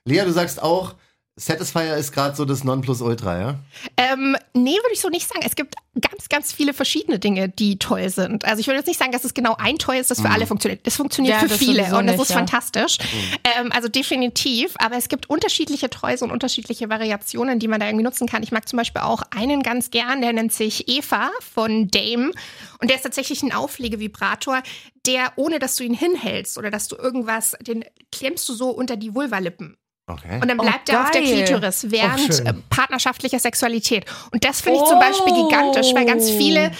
Lea, du sagst auch, Satisfier ist gerade so das Nonplusultra, ja? Ähm, nee, würde ich so nicht sagen. Es gibt ganz, ganz viele verschiedene Dinge, die toll sind. Also ich würde jetzt nicht sagen, dass es genau ein toll ist, das für alle funktioniert. Das funktioniert Ja, für viele und das nicht, ist ja. fantastisch. Ähm, also definitiv. Aber es gibt unterschiedliche Toys und unterschiedliche Variationen, die man da irgendwie nutzen kann. Ich mag zum Beispiel auch einen ganz gern, der nennt sich Eva von Dame. Und der ist tatsächlich ein Auflegevibrator, der, ohne dass du ihn hinhältst oder dass du irgendwas, den klemmst du so unter die Vulvalippen. Okay. Und dann Oh, bleibt er auf der. Klitoris während äh, partnerschaftlicher Sexualität. Und das finde ich zum Beispiel gigantisch, weil ganz viele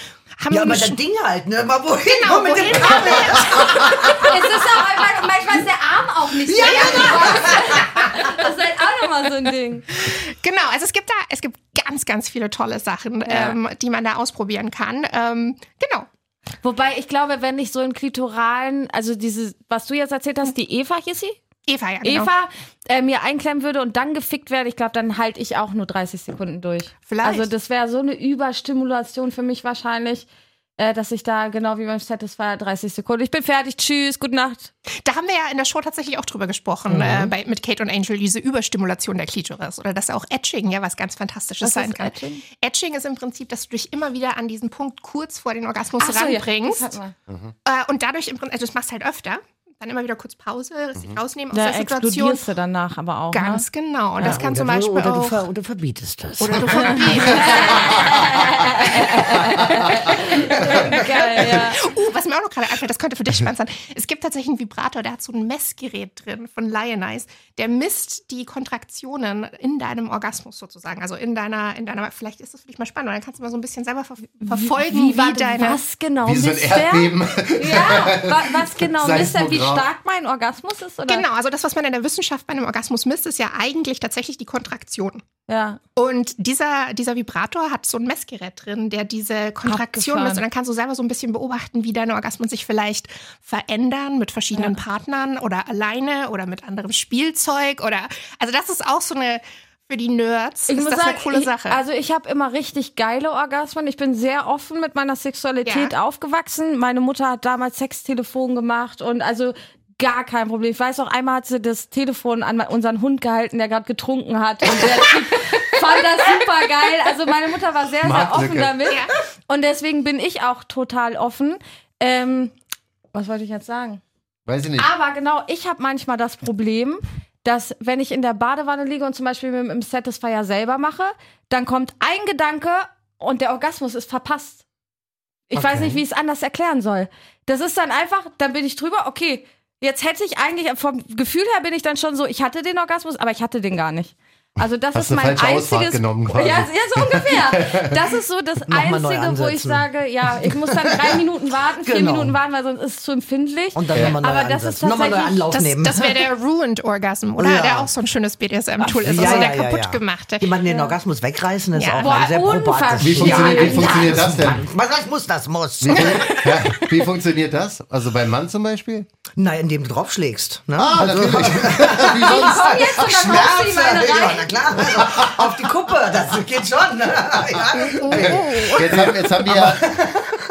haben Ja, so aber das Ding halt, ne? Mal wohin? Genau, Nur mit dem wohin? Kabel. Es ist auch einfach, manchmal ist der Arm auch nicht ja, Das ist halt auch nochmal so ein Ding. Genau, also es gibt da, es gibt ganz, ganz viele tolle Sachen, ähm, die man da ausprobieren kann. Ähm, genau. Wobei ich glaube, wenn ich so einen klitoralen, also diese, was du jetzt erzählt hast, die Eva hieß sie? Eva, ja, genau. Eva äh, mir einklemmen würde und dann gefickt werde, ich glaube, dann halte ich auch nur 30 Sekunden durch. Vielleicht. Also das wäre so eine Überstimulation für mich wahrscheinlich, äh, dass ich da genau wie beim Satisfier 30 Sekunden. Ich bin fertig, tschüss, gute Nacht. Da haben wir ja in der Show tatsächlich auch drüber gesprochen, äh, bei, mit Kate und Angel, diese Überstimulation der Klitoris. Oder dass auch Etching ja was ganz Fantastisches Was sein ist kann. Etching? Etching ist im Prinzip, dass du dich immer wieder an diesen Punkt kurz vor den Orgasmus Ach so, ja, ranbringst. hatten wir. Äh, und dadurch im Prinzip, also das machst du halt öfter, dann immer wieder kurz Pause, das rausnehmen aus Da der Situation. explodierst du danach aber auch. Ganz genau. Und das kann oder zum du, Beispiel oder, du auch. ver, oder verbietest das. Oder du verbietest. Ne? Geil, ja. uh, was mir auch noch gerade einfällt, das könnte für dich spannend sein. Es gibt tatsächlich einen Vibrator, der hat so ein Messgerät drin von Lionize. Der misst die Kontraktionen in deinem Orgasmus sozusagen. Also in deiner, in deiner, vielleicht ist das für dich mal spannend, weil dann kannst du mal so ein bisschen selber ver verfolgen, wie, Wie, warte, deine. was genau Wie so ein misst der? Erdbeben. Ja, wa was genau misst er, wie. Stark mein Orgasmus ist? Oder? Genau, also das, was man in der Wissenschaft bei einem Orgasmus misst, ist ja eigentlich tatsächlich die Kontraktion. Ja. Und dieser, dieser Vibrator hat so ein Messgerät drin, der diese Kontraktion Abgefahren. misst. Und dann kannst du selber so ein bisschen beobachten, wie deine Orgasmen sich vielleicht verändern mit verschiedenen Partnern oder alleine oder mit anderem Spielzeug oder. Also, das ist auch so eine. Für die Nerds Ich ist muss das sagen, eine coole ich, Sache. also ich habe immer richtig geile Orgasmen. Ich bin sehr offen mit meiner Sexualität Ja. aufgewachsen. Meine Mutter hat damals Sextelefon gemacht und also gar kein Problem. Ich weiß auch, einmal hat sie das Telefon an unseren Hund gehalten, der gerade getrunken hat und der fand das super geil. Also meine Mutter war sehr, sehr offen damit Ja. und deswegen bin ich auch total offen. Ähm, was wollte ich jetzt sagen? Weiß ich nicht. Aber genau, ich habe manchmal das Problem, dass wenn ich in der Badewanne liege und zum Beispiel mit dem Satisfier selber mache, dann kommt ein Gedanke und der Orgasmus ist verpasst. Ich Okay. weiß nicht, wie ich es anders erklären soll. Das ist dann einfach, dann bin ich drüber, okay, jetzt hätte ich eigentlich, vom Gefühl her bin ich dann schon so, ich hatte den Orgasmus, aber ich hatte den gar nicht. Also das Hast ist mein falsche Ausfahrt einziges. genommen quasi. ja, ja, so ungefähr. Das ist so das Einzige, wo ich sage, ja, ich muss dann drei Minuten warten, vier Genau. Minuten warten, weil sonst ist es zu empfindlich. Und dann nochmal neu Aber das ist. Nochmal neu tatsächlich- Anlauf das nehmen. das wäre der Ruined Orgasm, oder? Ja. Der auch so ein schönes BDSM-Tool ist. ja, also ja, der ja, kaputt ja. gemachte. Jemanden den Orgasmus wegreißen ist Ja. auch Boah, ein sehr probate unverschämt. Wie funktioniert, Ja, wie funktioniert das denn? Was das muss, das muss. Wie, ja, wie funktioniert das? Also beim Mann zum Beispiel? Na, indem du draufschlägst. Ne? Ah, natürlich. wie sonst? Komm jetzt und dann haust du ihm eine ja, rein. Na klar. Also, auf die Kuppe, das geht schon. Ne? Ja. Jetzt haben, jetzt, haben wir ja,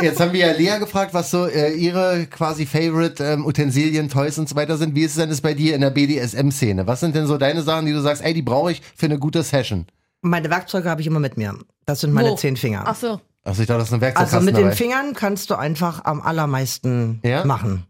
jetzt haben wir ja Lea gefragt, was so äh, ihre quasi Favorite ähm, Utensilien, Toys und so weiter sind. Wie ist es denn das bei dir in der BDSM-Szene? Was sind denn so deine Sachen, die du sagst, ey, die brauche ich für eine gute Session? Meine Werkzeuge habe ich immer mit mir. Das sind meine Wo? zehn Finger. Ach so. Also ich dachte, das ist ein Werkzeugkasten Also mit den dabei. Fingern kannst du einfach am allermeisten Ja? machen.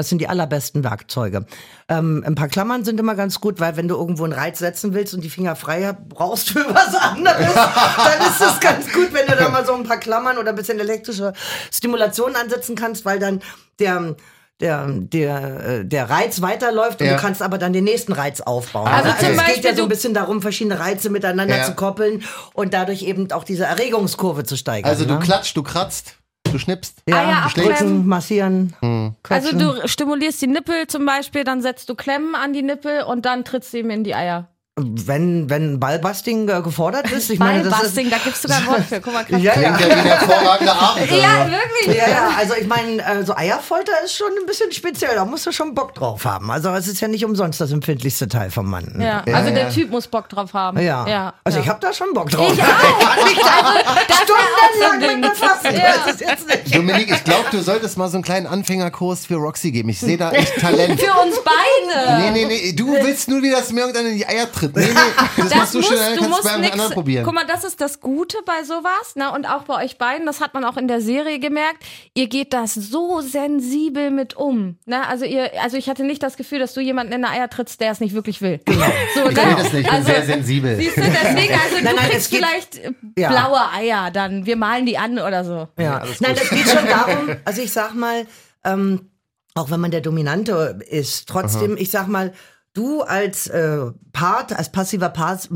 Das sind die allerbesten Werkzeuge. Ähm, ein paar Klammern sind immer ganz gut, weil wenn du irgendwo einen Reiz setzen willst und die Finger frei brauchst für was anderes, dann ist es ganz gut, wenn du da mal so ein paar Klammern oder ein bisschen elektrische Stimulation ansetzen kannst, weil dann der der, der, äh, der Reiz weiterläuft und Ja. du kannst aber dann den nächsten Reiz aufbauen. Also Also, zum es geht Beispiel ja so ein bisschen darum, verschiedene Reize miteinander Ja. zu koppeln und dadurch eben auch diese Erregungskurve zu steigern. Also du ne? klatscht, du kratzt, du schnippst. Eier Ja, abklemmen. massieren. Also quetschen. du stimulierst die Nippel zum Beispiel, dann setzt du Klemmen an die Nippel und dann trittst du ihm in die Eier. Wenn, wenn Ballbusting äh, gefordert ist, ich meine, das ist. Ballbusting, da gibt's sogar ein Wort für. Guck mal, krass. Ja, ja. Klingt ja wie ein hervorragender Abend. Ja, also. wirklich. Ja, ja, also ich meine, äh, so Eierfolter ist schon ein bisschen speziell, da musst du schon Bock drauf haben. Also es ist ja nicht umsonst das empfindlichste Teil vom Mann. Ja, Ja, also ja. der Typ muss Bock drauf haben. Ja. ja Also ja. ich habe da schon Bock drauf. Ich auch. Also, das wäre auch so ein Stundenlang Ding. mit der weiß es jetzt nicht. Dominik, ich glaube, du solltest mal so einen kleinen Anfängerkurs für Roxy geben. Ich sehe da echt Talent. Für uns beide. Nee, nee, nee, du willst nur wieder, dass mir irgendeiner in die Eier tritt. Nee, nee, das, machst du musst- kannst du musst bei nix- anderen probieren. Guck mal, das ist das Gute bei sowas, ne? Und auch bei euch beiden, das hat man auch in der Serie gemerkt. Ihr geht das so sensibel mit um. Ne? Also ihr, also ich hatte nicht das Gefühl, dass du jemanden in der Eier trittst, der es nicht wirklich will. Genau. So, Ich will das nicht, ich bin sehr sensibel. Siehst du, deswegen, also Nein, du nein, kriegst vielleicht äh, Ja. blaue Eier dann. Wir malen die an oder so. Ja. Nein, das geht schon darum, also ich sag mal, ähm, auch wenn man der Dominante ist, trotzdem, ich sag mal, du als äh, Part, als passiver Part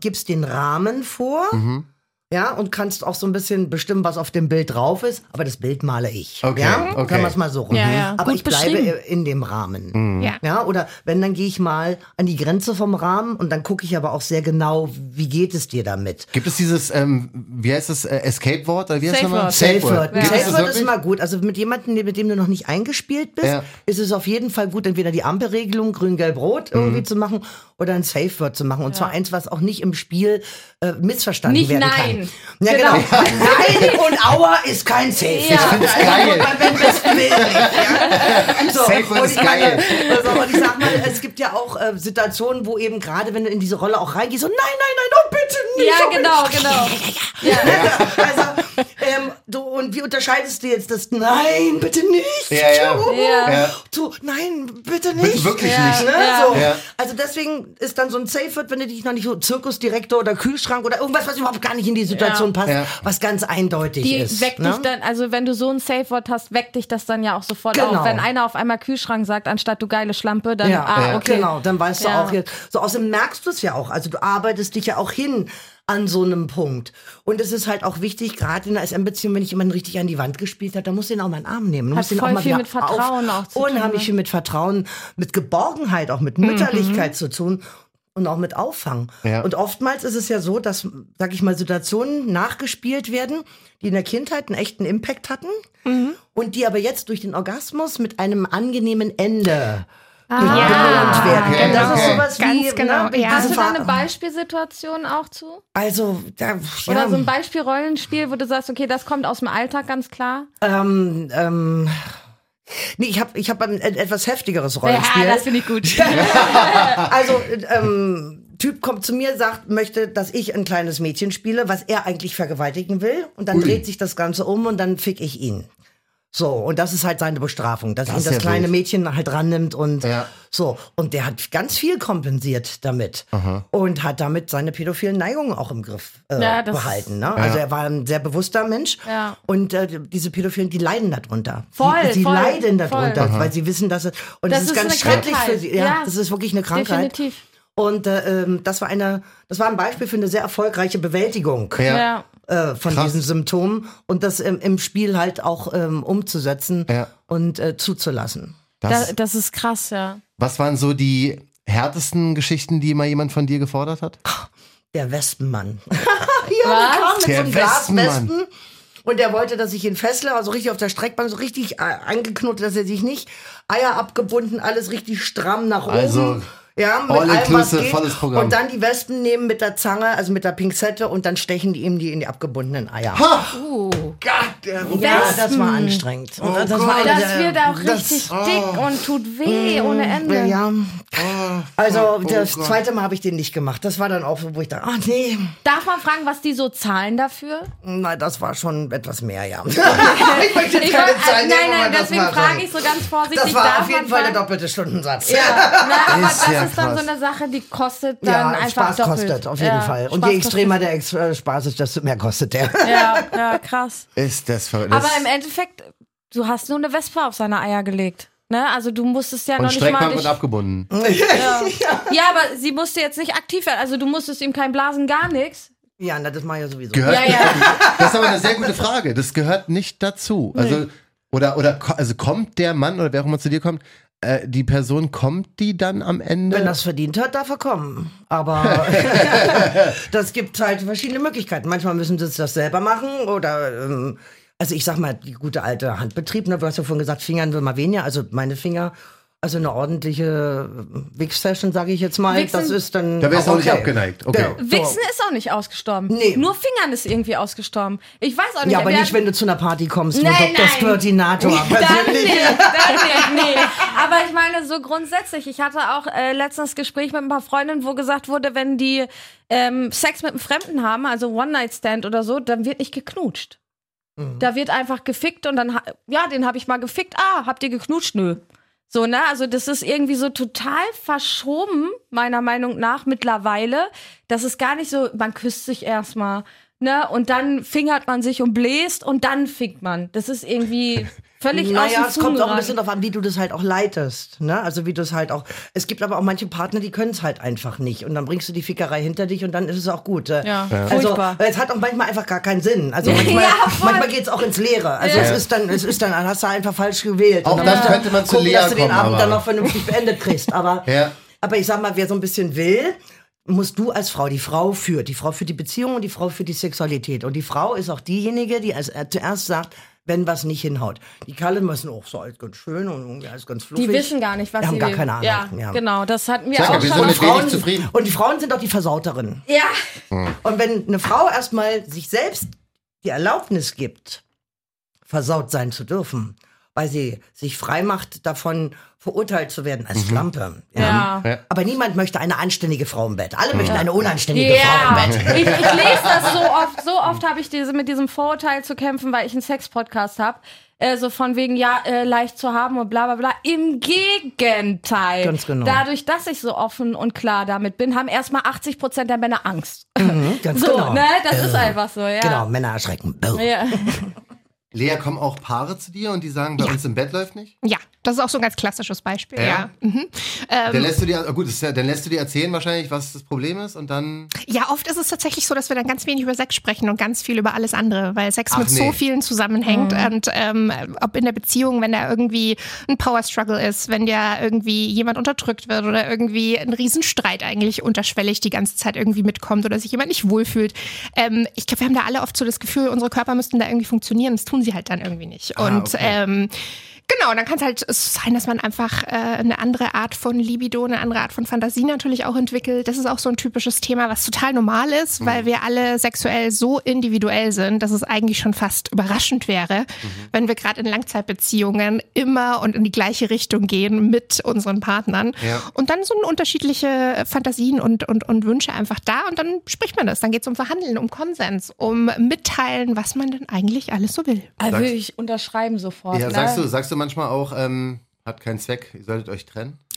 gibst den Rahmen vor. Mhm. Ja, und kannst auch so ein bisschen bestimmen, was auf dem Bild drauf ist, aber das Bild male ich. Okay, ja? okay. Kann man es mal so rum. Ja, ja. Aber Gut ich bleibe in dem Rahmen. Mhm. Ja. Ja, oder wenn, dann gehe ich mal an die Grenze vom Rahmen und dann gucke ich aber auch sehr genau, wie geht es dir damit. Gibt es dieses, ähm, wie heißt das, äh, Escape-Wort? Oder wie heißt Safe das nochmal? Word. Safe Word. Gibt es Safe Word ist immer gut. Also mit jemandem, mit dem du noch nicht eingespielt bist, Ja. ist es auf jeden Fall gut, entweder die Ampelregelung grün, gelb, rot Mhm. irgendwie zu machen oder ein Safe Word zu machen. Und zwar eins, was auch nicht im Spiel äh, missverstanden Nicht werden nein. kann. Ja, genau. Nein und Aua ist kein Safe. Ja. Ich find's geil. Beim besten Willen nicht, ja? so, Safe und ist ich meine, geil. Also, und ich sag mal, es gibt ja auch äh, Situationen, wo eben gerade, wenn du in diese Rolle auch reingehst, so nein, nein, nein, oh bitte nicht. Ja, oh, bitte genau, genau. also, ähm, du, und wie unterscheidest du jetzt das Nein, bitte nicht? Ja, ja. Ja. Ja. zu, nein, bitte nicht. wirklich Ja. nicht. Ne? Ja. So. Ja. Also deswegen ist dann so ein Safe Word, wenn du dich noch nicht so Zirkusdirektor oder Kühlschrank oder irgendwas, was überhaupt gar nicht in die Situation Ja. passt, Ja. was ganz eindeutig Die ist. weckt ne? dich dann, also wenn du so ein Safe-Wort hast, weckt dich das dann ja auch sofort Genau. auf. Wenn einer auf einmal Kühlschrank sagt, anstatt du geile Schlampe, dann, Ja, ah, ja, okay. genau, dann weißt du auch jetzt. So außerdem merkst du es ja auch. Also du arbeitest dich ja auch hin an so einem Punkt. Und es ist halt auch wichtig, gerade in der SM-Beziehung, wenn ich jemanden richtig an die Wand gespielt habe, dann musst du ihn auch mal in den Arm nehmen. Du Hat musst voll auch mal viel mit Vertrauen auf, auch zu tun, Unheimlich ne? viel mit Vertrauen, mit Geborgenheit, auch mit Mütterlichkeit zu tun. Und auch mit Auffang. Ja. Und oftmals ist es ja so, dass, sag ich mal, Situationen nachgespielt werden, die in der Kindheit einen echten Impact hatten und die aber jetzt durch den Orgasmus mit einem angenehmen Ende belohnt werden. Okay, Und das ist sowas wie, Ganz genau, ne, ja. Hast du da eine Beispielsituation auch zu? Also, da, Oder ja, so ein Beispiel-Rollenspiel, wo du sagst, okay, das kommt aus dem Alltag ganz klar? ähm, ähm, nee, ich habe ich hab ein et- etwas heftigeres Rollenspiel. Ja, das finde ich gut. also, ähm, Typ kommt zu mir, sagt, möchte, dass ich ein kleines Mädchen spiele, was er eigentlich vergewaltigen will. Und dann dreht sich das Ganze um und dann fick ich ihn. So, und das ist halt seine Bestrafung, dass Das ihn das ja kleine wild. Mädchen halt rannimmt und Ja. so. Und der hat ganz viel kompensiert damit und hat damit seine pädophilen Neigungen auch im Griff äh, Ja, das- behalten. Ne? Also er war ein sehr bewusster Mensch Ja. und äh, diese Pädophilen, die leiden darunter. Voll, sie, sie voll, leiden darunter, voll. weil sie wissen, dass es und Das es ist, ist ganz eine schrecklich Krankheit. für sie. Ja, Ja. das ist wirklich eine Krankheit. Definitiv. Und äh, ähm, das war eine, das war ein Beispiel für eine sehr erfolgreiche Bewältigung Ja. Äh, von Krass. diesen Symptomen und das im, im Spiel halt auch ähm, umzusetzen Ja. und äh, zuzulassen. Das, Da, das ist krass, ja. was waren so die härtesten Geschichten, die mal jemand von dir gefordert hat? Der Wespenmann. ja, Was? der kam mit Der so einem Wespenmann. Glaswespen. Und der wollte, dass ich ihn fessle, also richtig auf der Streckbank, so richtig äh, angeknotet, dass er sich nicht Eier abgebunden, alles richtig stramm nach oben. Also, ja, mit all allem, was geht. volles Programm. Und dann die Wespen nehmen mit der Zange, also mit der Pinzette und dann stechen die ihm die in die abgebundenen Eier. Uh. Gott, der Ja, das war anstrengend. Und das war eine Das wird auch das- richtig dick und tut weh ohne Ende. Ja. Also oh das Gott. zweite Mal habe ich den nicht gemacht. Das war dann auch so, wo ich dachte, ach nee, Darf man fragen, was die so zahlen dafür? nein, das war schon etwas mehr, ja. ich möchte jetzt Ich keine wollt- Zahlen nein, nein, das deswegen war frage ich so ganz vorsichtig. Das war darf auf jeden Fall der doppelte Stundensatz. Ja, na, aber Ist das ja ist dann krass. so eine Sache, die kostet dann Ja, einfach Spaß doppelt. kostet, auf jeden Ja, Fall. Und Spaß je extremer der Ex äh, Spaß ist, desto mehr kostet der. Ja, ja, krass. Ist das verrückt. Aber im Endeffekt, du hast nur eine Wespe auf seine Eier gelegt. Ne? Also du musstest ja und noch nicht mal Streckbank dich, und abgebunden. Ja, aber sie musste jetzt nicht aktiv werden. Also du musstest ihm kein Blasen, gar nichts. Ja, na, das mache ich ja sowieso. Gehört, Ja, ja. Das ist aber eine sehr gute Frage. Das gehört nicht dazu. Also, oder, oder, ko- also kommt der Mann oder wer auch immer zu dir kommt, äh, die Person, kommt die dann am Ende? Wenn das verdient hat, darf er kommen. Aber das gibt halt verschiedene Möglichkeiten. Manchmal müssen sie das selber machen oder ähm, also ich sag mal, die gute alte Handbetrieb, ne? du hast ja vorhin gesagt, Fingern will man weniger, also meine Finger Also eine ordentliche Wix-Session, sage ich jetzt mal, Wichsen- das ist dann. Da wärst du auch nicht okay. abgeneigt. Okay. Wichsen ist auch nicht ausgestorben. Nee. Nur Fingern ist irgendwie ausgestorben. Ich weiß auch nicht. Ja, aber nicht, wenn du zu einer Party kommst, wo Nein, Dr. nein. Squirtinator Dann persönlich. nicht, dann nicht, nee. Aber ich meine, so grundsätzlich, ich hatte auch äh, letztens Gespräch mit ein paar Freundinnen, wo gesagt wurde, wenn die ähm, Sex mit einem Fremden haben, also One-Night-Stand oder so, dann wird nicht geknutscht. Da wird einfach gefickt und dann, ja, den habe ich mal gefickt. Ah, habt ihr geknutscht? Nö. So, ne? Also, das ist irgendwie so total verschoben, meiner Meinung nach, mittlerweile. Das ist gar nicht so, man küsst sich erstmal, ne? Und dann fingert man sich und bläst und dann fickt man. Das ist irgendwie völlig aus Naja, dem es kommt auch ein bisschen darauf an, wie du das halt auch leitest. Ne? Also wie du es halt auch. Es gibt aber auch manche Partner, die können es halt einfach nicht. Und dann bringst du die Fickerei hinter dich und dann ist es auch gut. Äh, Ja, Also furchtbar. es hat auch manchmal einfach gar keinen Sinn. Also manchmal, Ja, manchmal geht es auch ins Leere. Also Ja. es ist dann, es ist dann, dann hast du einfach falsch gewählt. Auch das könnte man zu gucken, Lea dass du den kommen, Abend aber- dann noch vernünftig beendet kriegst. Aber, Ja. aber ich sag mal, wer so ein bisschen will, musst du als Frau, die Frau führt, die Frau führt die Beziehung und die Frau führt die Sexualität. Und die Frau ist auch diejenige, die als, äh, zuerst sagt, wenn was nicht hinhaut. Die Kerle müssen auch so alles ganz schön und irgendwie alles ganz fluffig. Die wissen gar nicht, was Die haben sie gar keine Ahnung. Ja, Ja. genau. Das hatten wir Sag auch wir schon. sind Frauen, zufrieden. Und die Frauen sind auch die Versauterinnen. ja, Und wenn eine Frau erstmal sich selbst die Erlaubnis gibt, versaut sein zu dürfen, weil sie sich frei macht, davon verurteilt zu werden als Schlampe. ja. Ja. Aber niemand möchte eine anständige Frau im Bett. Alle möchten eine unanständige Frau Ja, im Bett. ich, ich lese das so oft. So oft habe ich diese, mit diesem Vorurteil zu kämpfen, weil ich einen Sex-Podcast habe. Äh, so von wegen, ja, äh, leicht zu haben und bla bla bla. Im Gegenteil. Ganz genau. Dadurch, dass ich so offen und klar damit bin, haben erstmal 80 Prozent der Männer Angst. Mhm, ganz So, genau. ne? Das ist einfach so, ja. Genau, Männer erschrecken. Ja. Lea, kommen auch Paare zu dir und die sagen, bei uns im Bett läuft nicht? Ja, das ist auch so ein ganz klassisches Beispiel, Ja? ja. Mhm. Dann lässt du dir, oh gut, ja, dann lässt du dir erzählen wahrscheinlich, was das Problem ist und dann. Ja, oft ist es tatsächlich so, dass wir dann ganz wenig über Sex sprechen und ganz viel über alles andere, weil Sex Ach, mit so nee. vielen zusammenhängt und ähm, ob in der Beziehung, wenn da irgendwie ein Power Struggle ist, wenn ja irgendwie jemand unterdrückt wird oder irgendwie ein Riesenstreit eigentlich unterschwellig die ganze Zeit irgendwie mitkommt oder sich jemand nicht wohlfühlt. Ähm, ich glaube, wir haben da alle oft so das Gefühl, unsere Körper müssten da irgendwie funktionieren, das tun sie halt dann irgendwie nicht. Ah, und okay. ähm, Genau, dann kann es halt sein, dass man einfach äh, eine andere Art von Libido, eine andere Art von Fantasie natürlich auch entwickelt. Das ist auch so ein typisches Thema, was total normal ist, weil wir alle sexuell so individuell sind, dass es eigentlich schon fast überraschend wäre, wenn wir gerade in Langzeitbeziehungen immer und in die gleiche Richtung gehen mit unseren Partnern. Ja. Und dann sind unterschiedliche Fantasien und, und, und Wünsche einfach da und dann spricht man das. Dann geht es um Verhandeln, um Konsens, um Mitteilen, was man denn eigentlich alles so will. Also würde ich unterschreiben sofort. Ja, ne? sagst du, sagst du manchmal auch, ähm, hat keinen Zweck, ihr solltet euch trennen?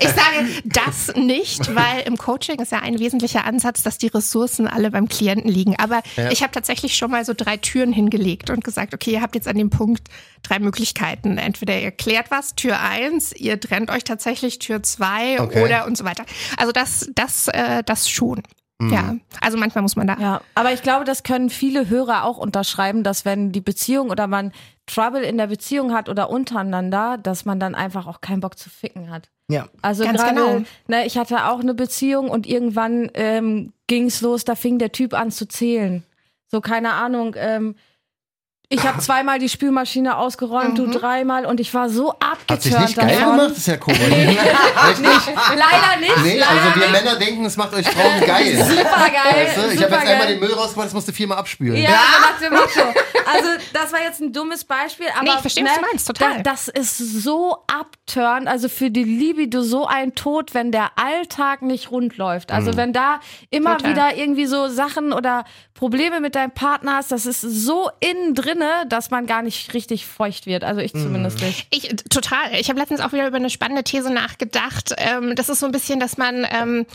Ich sage das nicht, weil im Coaching ist ja ein wesentlicher Ansatz, dass die Ressourcen alle beim Klienten liegen. Aber ich habe tatsächlich schon mal so drei Türen hingelegt und gesagt, okay, ihr habt jetzt an dem Punkt drei Möglichkeiten. Entweder ihr klärt was, Tür eins, ihr trennt euch tatsächlich Tür zwei Okay. oder und so weiter. Also das, das, äh, das schon. Ja, also manchmal muss man da. Ja, aber ich glaube, das können viele Hörer auch unterschreiben, dass wenn die Beziehung oder man Trouble in der Beziehung hat oder untereinander, dass man dann einfach auch keinen Bock zu ficken hat. Ja. Also Ganz gerade, genau. ne, ich hatte auch eine Beziehung und irgendwann ähm, ging's los, da fing der Typ an zu zählen. So, keine Ahnung, ähm, ich habe zweimal die Spülmaschine ausgeräumt, du dreimal und ich war so Hat sich abgeturnt nicht geil davon. gemacht? Das ist ja komisch. Echt nicht? Leider nicht. Nee, leider also wir nicht. Männer denken, es macht euch Frauen geil. Super geil. Weißt du? Ich habe jetzt einmal den Müll rausgebracht, das musste viermal abspülen. Ja, dem Motto. Also, das war jetzt ein dummes Beispiel, aber ne, Nee, ich verstehe, was du meinst, total. Da, das ist so abturn, also für die Libido so ein Tod, wenn der Alltag nicht rund läuft. Also, wenn da immer Total. wieder irgendwie so Sachen oder Probleme mit deinem Partner hast, das ist so innen drinne, dass man gar nicht richtig feucht wird. Also, ich zumindest nicht. Ich, total. Ich habe letztens auch wieder über eine spannende These nachgedacht. Ähm, das ist so ein bisschen, dass man ähm,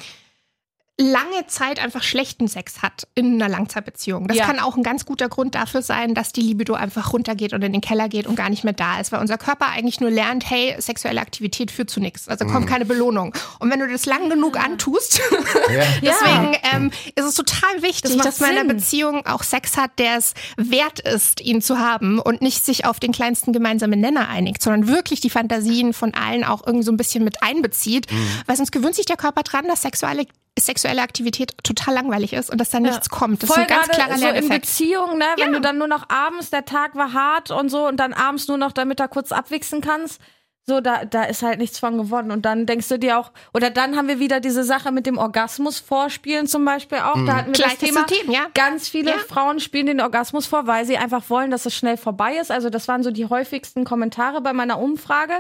lange Zeit einfach schlechten Sex hat in einer Langzeitbeziehung. Das Ja. kann auch ein ganz guter Grund dafür sein, dass die Libido einfach runtergeht und in den Keller geht und gar nicht mehr da ist, weil unser Körper eigentlich nur lernt, hey, sexuelle Aktivität führt zu nichts. Also kommt keine Belohnung. Und wenn du das lang genug antust, deswegen ähm, ist es total wichtig, Das dass man in einer. Beziehung auch Sex hat, der es wert ist, ihn zu haben und nicht sich auf den kleinsten gemeinsamen Nenner einigt, sondern wirklich die Fantasien von allen auch irgendwie so ein bisschen mit einbezieht, weil sonst gewöhnt sich der Körper dran, dass sexuelle sexuelle Aktivität total langweilig ist und dass da nichts kommt. Das ist ein ganz klarer so in Lerneffekt. Beziehung, ne? Wenn Ja. du dann nur noch abends, der Tag war hart und so und dann abends nur noch, damit du kurz abwichsen kannst. So, da, da ist halt nichts von gewonnen. Und dann denkst du dir auch, oder dann haben wir wieder diese Sache mit dem Orgasmus vorspielen zum Beispiel auch. Da hatten wir das Gleiches Thema. System, ja. Ganz viele Ja. Frauen spielen den Orgasmus vor, weil sie einfach wollen, dass es schnell vorbei ist. Also das waren so die häufigsten Kommentare bei meiner Umfrage.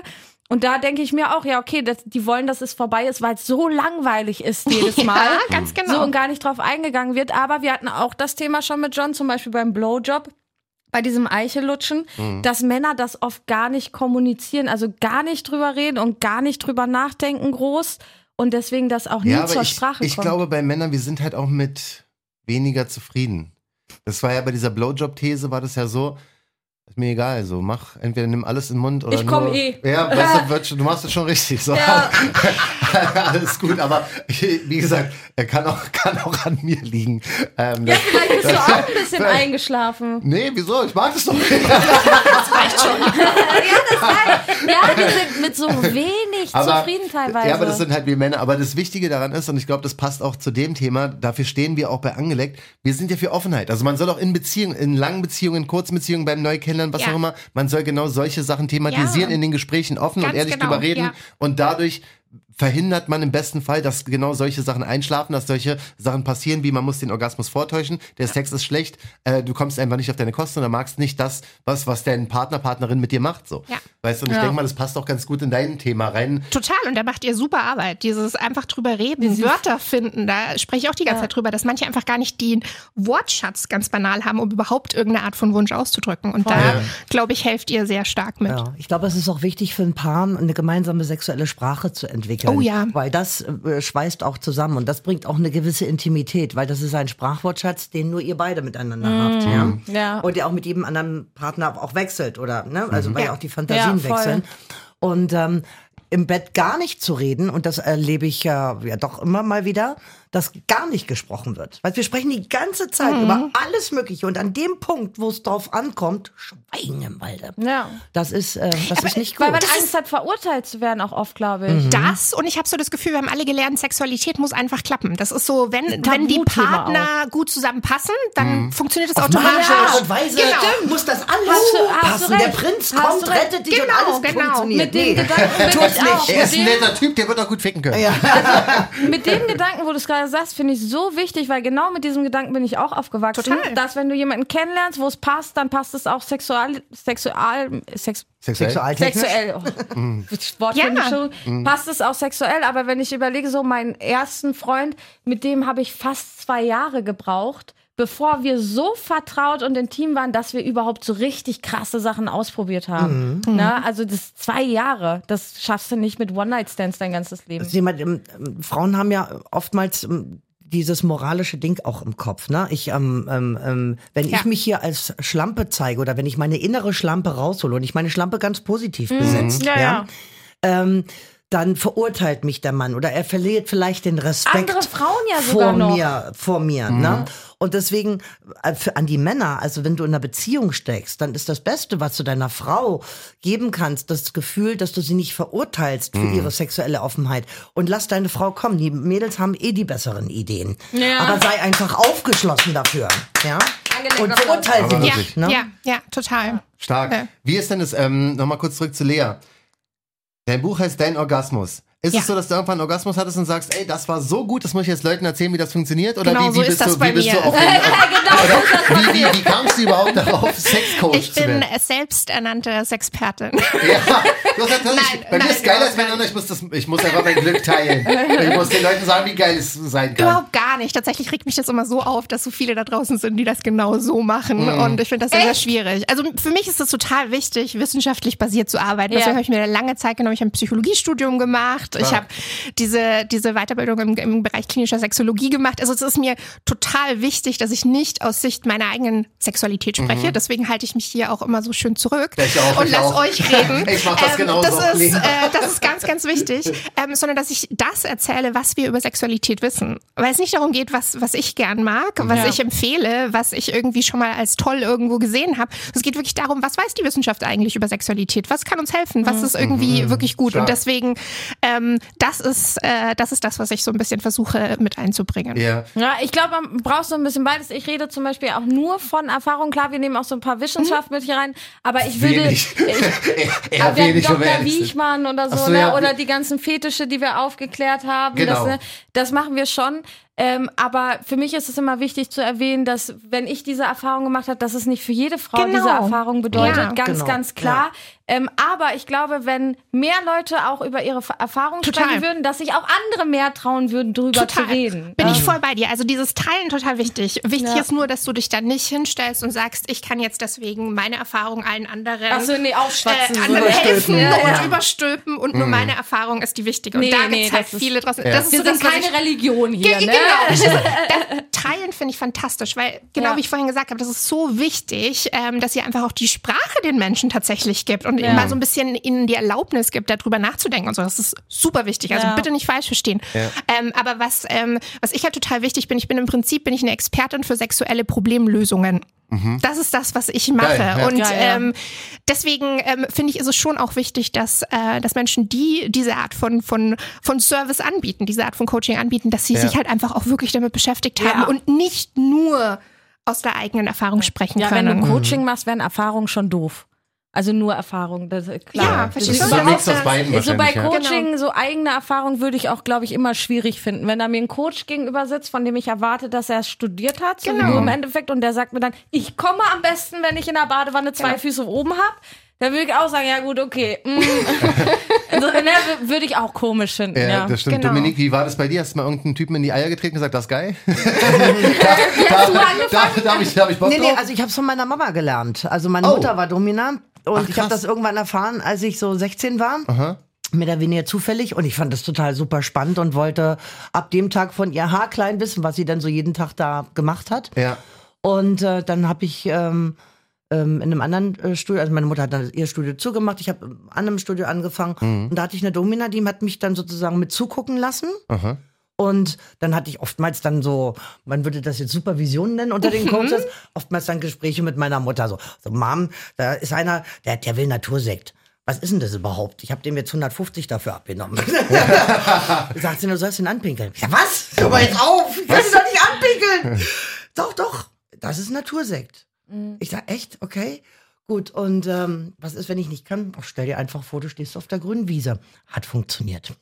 Und da denke ich mir auch, ja, okay, das, die wollen, dass es vorbei ist, weil es so langweilig ist jedes Mal. Ja, ganz genau. So und gar nicht drauf eingegangen wird. Aber wir hatten auch das Thema schon mit John, zum Beispiel beim Blowjob bei diesem Eichelutschen, Mhm. dass Männer das oft gar nicht kommunizieren, also gar nicht drüber reden und gar nicht drüber nachdenken groß und deswegen das auch nie Ja, zur ich, Sprache ich kommt. glaube, bei Männern, wir sind halt auch mit weniger zufrieden. Das war ja bei dieser Blowjob-These, war das ja so, ist mir egal, so mach, entweder nimm alles in den Mund oder Ich komm nur, eh. Ja, weißt du, wird schon, du machst es schon richtig. So. Ja. Alles gut, aber wie gesagt, er kann auch, kann auch an mir liegen. Ähm, ja, das- vielleicht bist du das- auch ein bisschen eingeschlafen. Nee, wieso? Ich mag das doch. Ja, wir sind mit so wenig zufrieden teilweise. Ja, aber das sind halt wir Männer. Aber das Wichtige daran ist, und ich glaube, das passt auch zu dem Thema, dafür stehen wir auch bei Angeleckt, wir sind ja für Offenheit. Also man soll auch in Beziehungen, in langen Beziehungen, in kurzen Beziehungen, beim Neukennenlernen, was Ja. auch immer, man soll genau solche Sachen thematisieren, Ja. in den Gesprächen offen und Ganz ehrlich genau, drüber reden. Und dadurch verhindert man im besten Fall, dass genau solche Sachen einschlafen, dass solche Sachen passieren, wie man muss den Orgasmus vortäuschen, der Sex ist schlecht, äh, du kommst einfach nicht auf deine Kosten oder magst nicht das, was, was dein Partner, Partnerin mit dir macht. So. Ja. Weißt du, und ich Ja. denke mal, das passt auch ganz gut in dein Thema rein. Total, und da macht ihr super Arbeit. Dieses einfach drüber reden, Wörter finden, da spreche ich auch die ganze Zeit drüber, dass manche einfach gar nicht den Wortschatz ganz banal haben, um überhaupt irgendeine Art von Wunsch auszudrücken. Und da, Ja. glaube ich, helft ihr sehr stark mit. Ja, ich glaube, es ist auch wichtig für ein Paar, eine gemeinsame sexuelle Sprache zu entwickeln. Oh ja. Weil das äh, schweißt auch zusammen und das bringt auch eine gewisse Intimität, weil das ist ein Sprachwortschatz, den nur ihr beide miteinander habt. Ja? Mhm. Ja. Und der auch mit jedem anderen Partner auch wechselt, oder? Ne? Also, weil ja auch die Fantasien Ja, wechseln. Und ähm, im Bett gar nicht zu reden, und das erlebe ich ja, ja doch immer mal wieder, dass gar nicht gesprochen wird. Weil wir sprechen die ganze Zeit Mhm. über alles Mögliche und an dem Punkt, wo es drauf ankommt, schweigen im Walde. ja. Das ist, äh, das ist nicht gut. Weil man Das Angst hat, verurteilt zu werden, auch oft, glaube ich. Das und ich habe so das Gefühl, wir haben alle gelernt, Sexualität muss einfach klappen. Das ist so, wenn, wenn die Partner gut zusammenpassen, dann funktioniert es Auf automatisch. magische Art und Weise Genau. muss das alles Hast du- hast passen. Der. Prinz Hast kommt, rettet dich und Genau, alles genau. funktioniert. Mit dem Nee. Gedanken bin Tut's ich auch. nicht. Er ist ein dem- netter Typ, der wird auch gut ficken können. Ja. mit dem Gedanken, wo du es gerade sagst, finde ich so wichtig, weil genau mit diesem Gedanken bin ich auch aufgewachsen. Total. Dass wenn du jemanden kennenlernst, wo es passt, dann passt es auch sexual, sexual, sex, Sexuell? Sexualtechnisch? sexuell. Oh. Wortfindung. Passt es auch sexuell, aber wenn ich überlege, so meinen ersten Freund, mit dem habe ich fast zwei Jahre gebraucht, bevor wir so vertraut und intim waren, dass wir überhaupt so richtig krasse Sachen ausprobiert haben. Na, also das zwei Jahre, das schaffst du nicht mit One-Night-Stands dein ganzes Leben. Also jemand, ähm, Frauen haben ja oftmals ähm, dieses moralische Ding auch im Kopf. Ne? Ich, ähm, ähm, ähm, wenn Ja. ich mich hier als Schlampe zeige oder wenn ich meine innere Schlampe raushole und ich meine Schlampe ganz positiv besetzt, Mhm. Ja, ja. Ähm, dann verurteilt mich der Mann oder er verliert vielleicht den Respekt Andere Frauen ja vor sogar noch. mir, vor mir. Ne? Und deswegen äh, für, an die Männer, also wenn du in einer Beziehung steckst, dann ist das Beste, was du deiner Frau geben kannst, das Gefühl, dass du sie nicht verurteilst für ihre sexuelle Offenheit. Und lass deine Frau kommen. Die Mädels haben eh die besseren Ideen. Ja. Aber sei einfach aufgeschlossen dafür. Ja? Und verurteile sie Aber Ja, nicht. Ne? ja, ja, total. Stark. Ja. Wie ist denn das, ähm, nochmal kurz zurück zu Lea. Dein Buch heißt Dein Orgasmus. Ist Ja. es so, dass du irgendwann einen Orgasmus hattest und sagst, ey, das war so gut, das muss ich jetzt Leuten erzählen, wie das funktioniert? Oder Genau wie, wie so bist ist das du, wie bei bist mir. du auf den, genau, wie, wie, wie kamst du überhaupt darauf, Sexcoach Ich zu bin werden? selbsternannte Sexpertin. Ja, du hast natürlich, Nein, bei mir nein, ist geiler als anderen, ich muss, das, ich muss einfach mein Glück teilen. Ich muss den Leuten sagen, wie geil es sein kann. Überhaupt gar nicht. Tatsächlich regt mich das immer so auf, dass so viele da draußen sind, die das genau so machen. Und ich finde das sehr, sehr schwierig. Also für mich ist es total wichtig, wissenschaftlich basiert zu arbeiten. Ja. Deswegen habe ich mir lange Zeit genommen. Ich habe ein Psychologiestudium gemacht. Ich habe diese, diese Weiterbildung im, im Bereich klinischer Sexologie gemacht. Also es ist mir total wichtig, dass ich nicht aus Sicht meiner eigenen Sexualität spreche. Deswegen halte ich mich hier auch immer so schön zurück auch, und ich lass auch. euch reden. Ich mach das genauso, Das ist, äh, das ist ganz, ganz wichtig. Ähm, sondern dass ich das erzähle, was wir über Sexualität wissen. Weil es nicht darum geht, was, was ich gern mag, was Ja. ich empfehle, was ich irgendwie schon mal als toll irgendwo gesehen habe. Es geht wirklich darum, was weiß die Wissenschaft eigentlich über Sexualität? Was kann uns helfen? Was ist irgendwie wirklich gut? Stark. Und deswegen ähm, das ist äh, das ist das, was ich so ein bisschen versuche mit einzubringen. Ja. Ja, ich glaube, man braucht so ein bisschen beides. Ich rede zum Beispiel auch nur von Erfahrung. Klar, wir nehmen auch so ein paar Wissenschaft mit hier rein, aber ich würde. Wenig. Ich, Eher wenig, Dr. Wiechmann oder so, so, ne? ja. oder die ganzen Fetische, die wir aufgeklärt haben. Genau. Das, ne? das machen wir schon. Ähm, aber für mich ist es immer wichtig zu erwähnen, dass wenn ich diese Erfahrung gemacht habe, dass es nicht für jede Frau Genau. diese Erfahrung bedeutet. Ja. ganz, Genau. ganz klar. Ähm, aber ich glaube, wenn mehr Leute auch über ihre F- Erfahrung Total. sprechen würden, dass sich auch andere mehr trauen würden, drüber Total. zu reden. Bin ich Ähm, voll bei dir. Also dieses Teilen total wichtig. Wichtig Ja. ist nur, dass du dich dann nicht hinstellst und sagst, ich kann jetzt deswegen meine Erfahrung allen anderen Ach so, nee, aufschwatzen, äh, anderen Überstülpen. helfen Ja, und ja. überstülpen und nur meine Erfahrung ist die wichtige. Und Nee, da nee, gibt's halt das ist- viele draußen. Ja. Das ist Wir so sind das, was keine ich, Religion hier, Ge- ne? Genau. Das das Teilen finde ich fantastisch, weil genau Ja. wie ich vorhin gesagt habe, das ist so wichtig, ähm, dass ihr einfach auch die Sprache den Menschen tatsächlich gibt und Ja. ihnen mal so ein bisschen ihnen die Erlaubnis gibt, darüber nachzudenken und so. Das ist super wichtig. Also Ja. bitte nicht falsch verstehen. Ähm, aber was, ähm, was ich halt total wichtig bin, ich bin im Prinzip bin ich eine Expertin für sexuelle Problemlösungen. Das ist das, was ich mache. Geil, ja. Und Geil, ja. ähm, deswegen ähm, finde ich, ist es schon auch wichtig, dass, äh, dass Menschen, die diese Art von, von, von Service anbieten, diese Art von Coaching anbieten, dass sie Ja. sich halt einfach auch wirklich damit beschäftigt haben Ja. und nicht nur aus der eigenen Erfahrung sprechen Ja, wenn können. du Coaching machst, wären Erfahrungen schon doof. Also nur Erfahrung, das ist klar. Ja, verstehst ist Das ist du? das- beiden so bei wahrscheinlich. ja. Coaching, Genau. so eigene Erfahrung würde ich auch, glaube ich, immer schwierig finden. Wenn da mir ein Coach gegenüber sitzt, von dem ich erwarte, dass er es studiert hat, so Genau. im Endeffekt, und der sagt mir dann, ich komme am besten, wenn ich in der Badewanne zwei Genau. Füße oben habe, dann würde ich auch sagen, ja gut, okay. mm. also, ne, würde ich auch komisch finden, Ja, ja. das stimmt. Genau. Dominik, wie war das bei dir? Hast du mal irgendeinen Typen in die Eier getreten und gesagt, das ist geil? Wie hast du da, angefangen? da, habe ich, da hab ich Bock Nee, nee, drauf. also ich habe es von meiner Mama gelernt. Also meine Oh. Mutter war dominant und Ach, ich habe das irgendwann erfahren, als ich so 16 war. Mehr oder weniger zufällig und ich fand das total super spannend und wollte ab dem Tag von ihr haarklein wissen, was sie dann so jeden Tag da gemacht hat. ja. Und äh, dann habe ich ähm, ähm, in einem anderen äh, Studio, also meine Mutter hat dann ihr Studio zugemacht, ich habe an einem Studio angefangen und da hatte ich eine Domina, die hat mich dann sozusagen mit zugucken lassen. Aha. Und dann hatte ich oftmals dann so, man würde das jetzt Supervision nennen unter den Coaches, oftmals dann Gespräche mit meiner Mutter so, so Mom, da ist einer, der, der will Natursekt. Was ist denn das überhaupt? Ich habe dem jetzt 150 dafür abgenommen. Sagt sie, du sollst ihn anpinkeln. Ich sag, was? Hör mal jetzt auf! Ich will ihn doch nicht anpinkeln! doch, doch, das ist Natursekt. Ich sag, echt? Okay. Gut, und ähm, was ist, wenn ich nicht kann? Ach, stell dir einfach vor, du stehst auf der grünen Wiese. Hat funktioniert.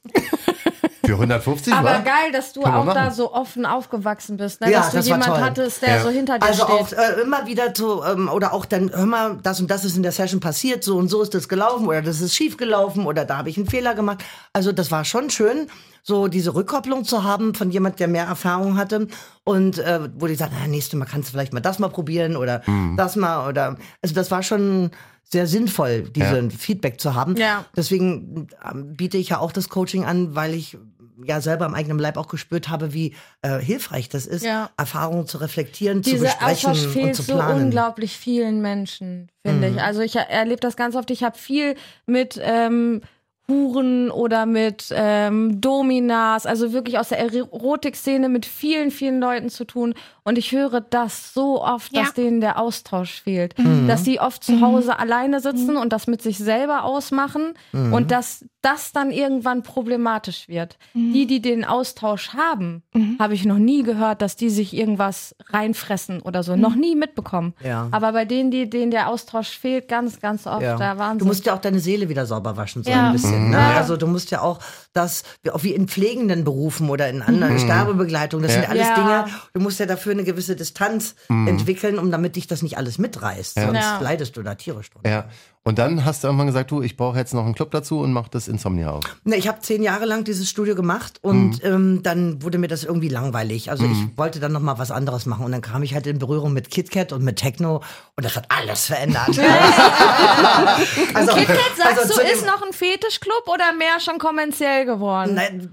Für 150 Aber war? geil, dass du Können auch da so offen aufgewachsen bist, ne? Ja, dass du das war jemand hattest, der Ja. so hinter dir Also steht. auch äh, immer wieder zu, ähm, oder auch dann, hör mal, das und das ist in der Session passiert, so und so ist das gelaufen oder das ist schief gelaufen oder da habe ich einen Fehler gemacht. Also das war schon schön, so diese Rückkopplung zu haben von jemand, der mehr Erfahrung hatte und äh, wo die sagen, na, nächstes Mal kannst du vielleicht mal das mal probieren oder Mhm. das mal oder, also das war schon sehr sinnvoll, diesen Feedback zu haben. Ja. Deswegen ähm, biete ich ja auch das Coaching an, weil ich ja selber am eigenen Leib auch gespürt habe, wie äh, hilfreich das ist, Ja. Erfahrungen zu reflektieren, zu Dieser besprechen Austausch und fehlt zu so planen. unglaublich vielen Menschen, finde ich. Also ich erlebe das ganz oft. Ich habe viel mit ähm, Huren oder mit ähm, Dominas, also wirklich aus der Erotikszene mit vielen, vielen Leuten zu tun. Und ich höre das so oft, dass Ja. denen der Austausch fehlt. Mhm. Dass die oft zu Hause alleine sitzen und das mit sich selber ausmachen Mhm. und dass das dann irgendwann problematisch wird. Die, die den Austausch haben, habe ich noch nie gehört, dass die sich irgendwas reinfressen oder so. Noch nie mitbekommen. Ja. Aber bei denen, die, denen der Austausch fehlt, ganz, ganz oft, Ja. da waren Du musst ja auch deine Seele wieder sauber waschen, so Ja. ein bisschen. Ne? Ja. Also du musst ja auch das, auch wie in pflegenden Berufen oder in anderen Sterbebegleitung, das sind alles Ja. Dinge, du musst ja dafür eine gewisse Distanz entwickeln, um damit dich das nicht alles mitreißt. Sonst Ja. leidest du da tierisch drunter. Ja. Und dann hast du irgendwann gesagt, du, ich brauche jetzt noch einen Club dazu und mach das Insomnia auf. Ne, ich habe zehn Jahre lang dieses Studio gemacht und ähm, dann wurde mir das irgendwie langweilig. Also ich wollte dann noch mal was anderes machen und dann kam ich halt in Berührung mit KitKat und mit Techno und das hat alles verändert. also, KitKat, sagst also du, ist noch ein Fetischclub oder mehr schon kommerziell geworden? Nein,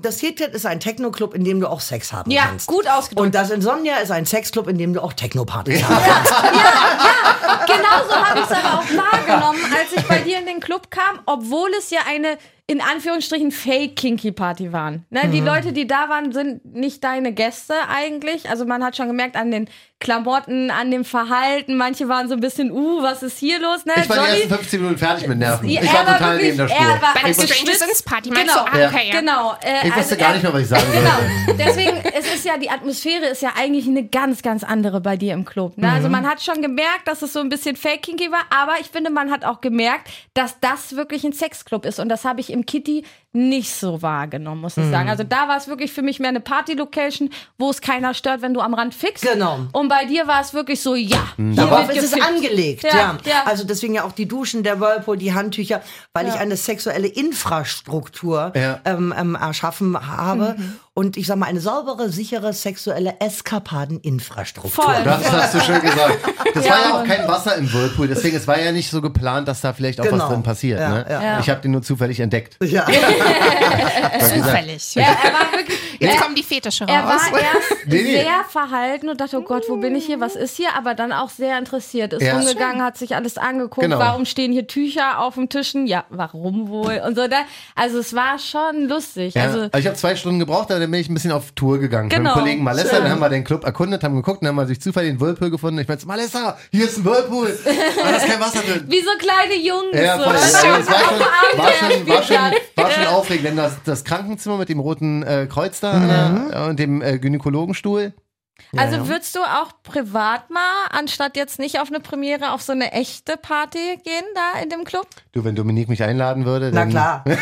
das KitKat ist ein Techno-Club, in dem du auch Sex haben Ja, kannst. gut ausgedrückt. Und das Insomnia ist ein Sexclub, in dem du auch Techno-Partys haben kannst. Genauso habe ich es aber auch wahrgenommen, als ich bei dir in den Club kam, obwohl es ja eine in Anführungsstrichen Fake-Kinky-Party waren. Ne, Die Leute, die da waren, sind nicht deine Gäste eigentlich. Also man hat schon gemerkt an den Klamotten, an dem Verhalten. Manche waren so ein bisschen, uh, was ist hier los? Ne? Ich war die Johnny- ersten 15 Minuten fertig mit Nerven. Ja, Ich er war war total wirklich- neben der er Spur. war- Bei der ich, wusste, Stranger Things Party Genau. du? Ah, Ja. okay, ja. Genau. Äh, ich wusste also gar er- nicht mehr, was ich sagen sollte. Genau. Deswegen, es ist ja, die Atmosphäre ist ja eigentlich eine ganz, ganz andere bei dir im Club. Ne? Mhm. Also man hat schon gemerkt, dass es so ein bisschen fake-kinky war, aber ich finde, man hat auch gemerkt, dass das wirklich ein Sexclub ist. Und das habe ich im Kitty nicht so wahrgenommen, muss ich Mhm. sagen. Also da war es wirklich für mich mehr eine Party-Location, wo es keiner stört, wenn du am Rand fixst. Genau. Und bei dir war es wirklich so, ja. Mhm. hier Darauf wird ist es angelegt, Ja, ja, ja. Also deswegen ja auch die Duschen, der Whirlpool, die Handtücher, weil ich eine sexuelle Infrastruktur Ja. ähm, ähm, erschaffen habe Mhm. und ich sag mal eine saubere, sichere sexuelle Eskapadeninfrastruktur. Voll. Das hast du schön gesagt. Das war ja auch kein Wasser im Whirlpool, deswegen es war ja nicht so geplant, dass da vielleicht auch was Genau. drin passiert. Ja, ne? ja. Ja. Ich habe den nur zufällig entdeckt. Ja. Zufällig. Ja, er war wirklich, Jetzt er, kommen die Fetische Er raus. war erst Nee, nee. sehr verhalten und dachte, oh Gott, wo bin ich hier, was ist hier? Aber dann auch sehr interessiert. Ist Ja. rumgegangen, hat sich alles angeguckt. Genau. Warum stehen hier Tücher auf dem Tischen? Ja, warum wohl? Und so. Da, also es war schon lustig. Ja. Also Also ich habe zwei Stunden gebraucht, dann bin ich ein bisschen auf Tour gegangen. Mit Genau. dem Kollegen Malessa, dann haben wir den Club erkundet, haben geguckt, dann haben wir durch Zufall den Whirlpool gefunden. Ich meinte, Malessa, hier ist ein Whirlpool. Ist kein Wasser drin. wie so kleine Jungs. Ja, so. voll. Das Ja, war schon, war schon, war schon, Abenteuerspielplatz. war schon aufregend, denn das, das Krankenzimmer mit dem roten äh, Kreuz da an der, und dem äh, Gynäkologenstuhl. Also würdest du auch privat mal, anstatt jetzt nicht auf eine Premiere, auf so eine echte Party gehen da in dem Club? Du, wenn Dominique mich einladen würde, Na dann, klar.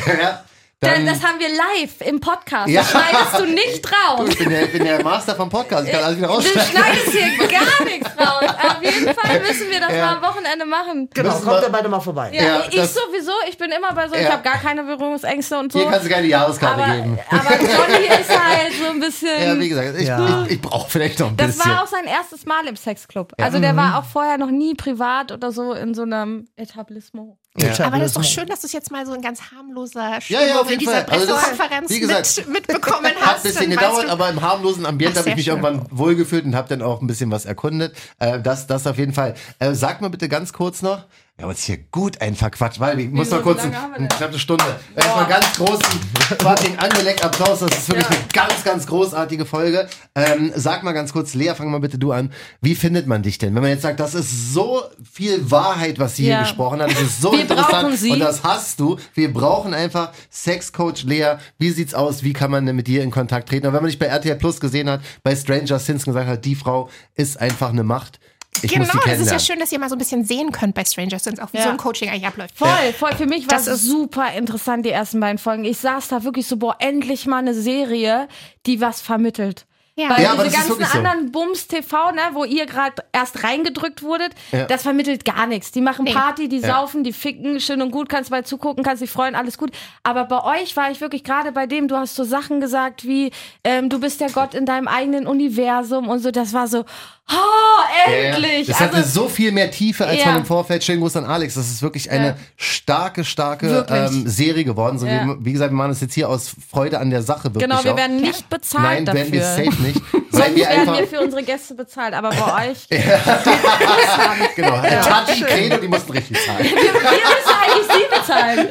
ja, Da, dann das haben wir live im Podcast. Ja. Das schneidest du nicht raus. ich bin der, ich bin der Master vom Podcast, ich kann alles wieder Du rausschneiden. schneidest hier gar nichts raus. Auf jeden Fall müssen wir das Ja. mal am Wochenende machen. Genau, Müssen kommt wir- ihr beide mal vorbei. Ja, Ja, ich das- sowieso, ich bin immer bei so, ich habe gar keine Berührungsängste und so. Hier kannst du keine Jahreskarte aber, geben. aber Johnny ist halt so ein bisschen. Ja, wie gesagt, ich, Ja. ich, ich brauche vielleicht noch ein das bisschen. war auch sein erstes Mal im Sexclub. Also der war auch vorher noch nie privat oder so in so einem Etablissement. Ja. Aber das ist doch schön, dass du es jetzt mal so ein ganz harmloser Ja, ja, auf Stimmung in jeden dieser Fall. Also das- Pressekonferenz wie gesagt, mit, mitbekommen Hat hast. ein bisschen gedauert, aber im harmlosen Ambiente habe ich mich schön. irgendwann wohlgefühlt und habe dann auch ein bisschen was erkundet. Äh, das, das auf jeden Fall. Äh, sag mal bitte ganz kurz noch. Wir haben uns hier gut einen verquatscht, weil ich muss mal kurz eine knappe Stunde. Erstmal ganz großen fucking angeleckt Applaus. Das ist wirklich eine ganz, ganz großartige Folge. Ähm, sag mal ganz kurz, Lea, fang mal bitte du an. Wie findet man dich denn? Wenn man jetzt sagt, das ist so viel Wahrheit, was sie hier Ja. gesprochen hat, das ist so Wir interessant und das hast du. Wir brauchen einfach Sexcoach Lea. Wie sieht's aus? Wie kann man denn mit dir in Kontakt treten? Und wenn man dich bei RTL Plus gesehen hat, bei Stranger Things gesagt hat, die Frau ist einfach eine Macht. Ich Genau, muss die das ist ja schön, dass ihr mal so ein bisschen sehen könnt bei Stranger Things, auch wie Ja. so ein Coaching eigentlich abläuft. Voll, voll. Für mich war Das es ist- super interessant, die ersten beiden Folgen. Ich saß da wirklich so, boah, endlich mal eine Serie, die was vermittelt. Ja. Weil Ja, diese ganzen wirklich so. anderen Bums TV, ne, wo ihr gerade erst reingedrückt wurdet, Ja. das vermittelt gar nichts. Die machen Nee. Party, die Ja. saufen, die ficken, schön und gut, kannst bei zugucken, kannst dich freuen, alles gut. Aber bei euch war ich wirklich gerade bei dem, du hast so Sachen gesagt wie, ähm, du bist der Gott in deinem eigenen Universum und so, das war so, oh, Ja, ja. endlich. Das hatte also, so viel mehr Tiefe als Ja. man im Vorfeld. Schönen Gruß an Alex. Das ist wirklich eine Ja. starke, starke ähm, Serie geworden. So Ja. wie, wie gesagt, wir machen das jetzt hier aus Freude an der Sache wirklich genau, wir auch. werden nicht bezahlt Nein, dafür. werden wir safe nicht. Sonst wir werden wir für unsere Gäste bezahlt, aber bei euch, genau, Tachi, Credo, die mussten richtig zahlen. wir müssen eigentlich sie bezahlen.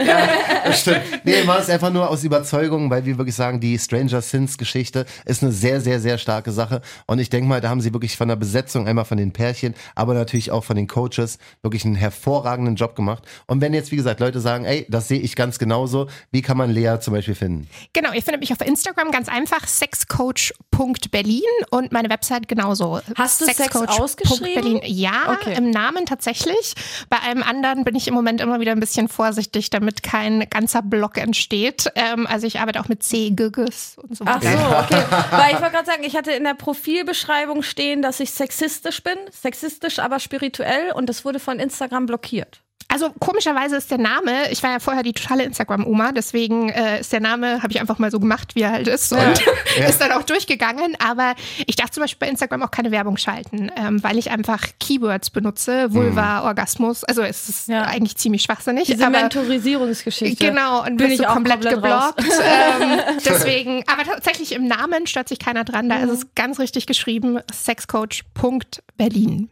Das stimmt. Nee, wir machen es einfach nur aus Überzeugung, weil wir wirklich sagen, die Stranger Things Geschichte ist eine sehr, sehr, sehr starke Sache. Und ich denke mal, da haben sie wirklich von der Besetzung, einmal von den Pärchen, aber natürlich auch von den Coaches, wirklich einen hervorragenden Job gemacht. Und wenn jetzt, wie gesagt, Leute sagen, ey, das sehe ich ganz genauso, wie kann man Lea zum Beispiel finden? Genau, ihr findet mich auf Instagram ganz einfach, sexcoach.berlin und meine Website genauso. Hast du Sex Sexcoach.berlin. ausgeschrieben? Ja, Okay. im Namen tatsächlich. Bei einem anderen bin ich im Moment immer wieder ein bisschen vorsichtig, damit kein ganzer Block entsteht. Ähm, also ich arbeite auch mit C, Gügges und so Ach so, weiter. okay. Weil ich wollte gerade sagen, ich hatte in der Profilbeschreibung stehen, dass ich sexistisch bin. Sexistisch, aber spirituell. Und das wurde von Instagram blockiert. Also komischerweise ist der Name, ich war ja vorher die totale Instagram-Oma, deswegen äh, ist der Name, habe ich einfach mal so gemacht, wie er halt ist und ist dann auch durchgegangen. Aber ich darf zum Beispiel bei Instagram auch keine Werbung schalten, ähm, weil ich einfach Keywords benutze, Vulva, Orgasmus. Also es ist Ja. eigentlich ziemlich schwachsinnig. Diese aber Mentorisierungsgeschichte. Genau, und Bin ich auch komplett komplett geblockt. ähm, deswegen, aber tatsächlich im Namen stört sich keiner dran. Da Mhm. ist es ganz richtig geschrieben: sexcoach.berlin.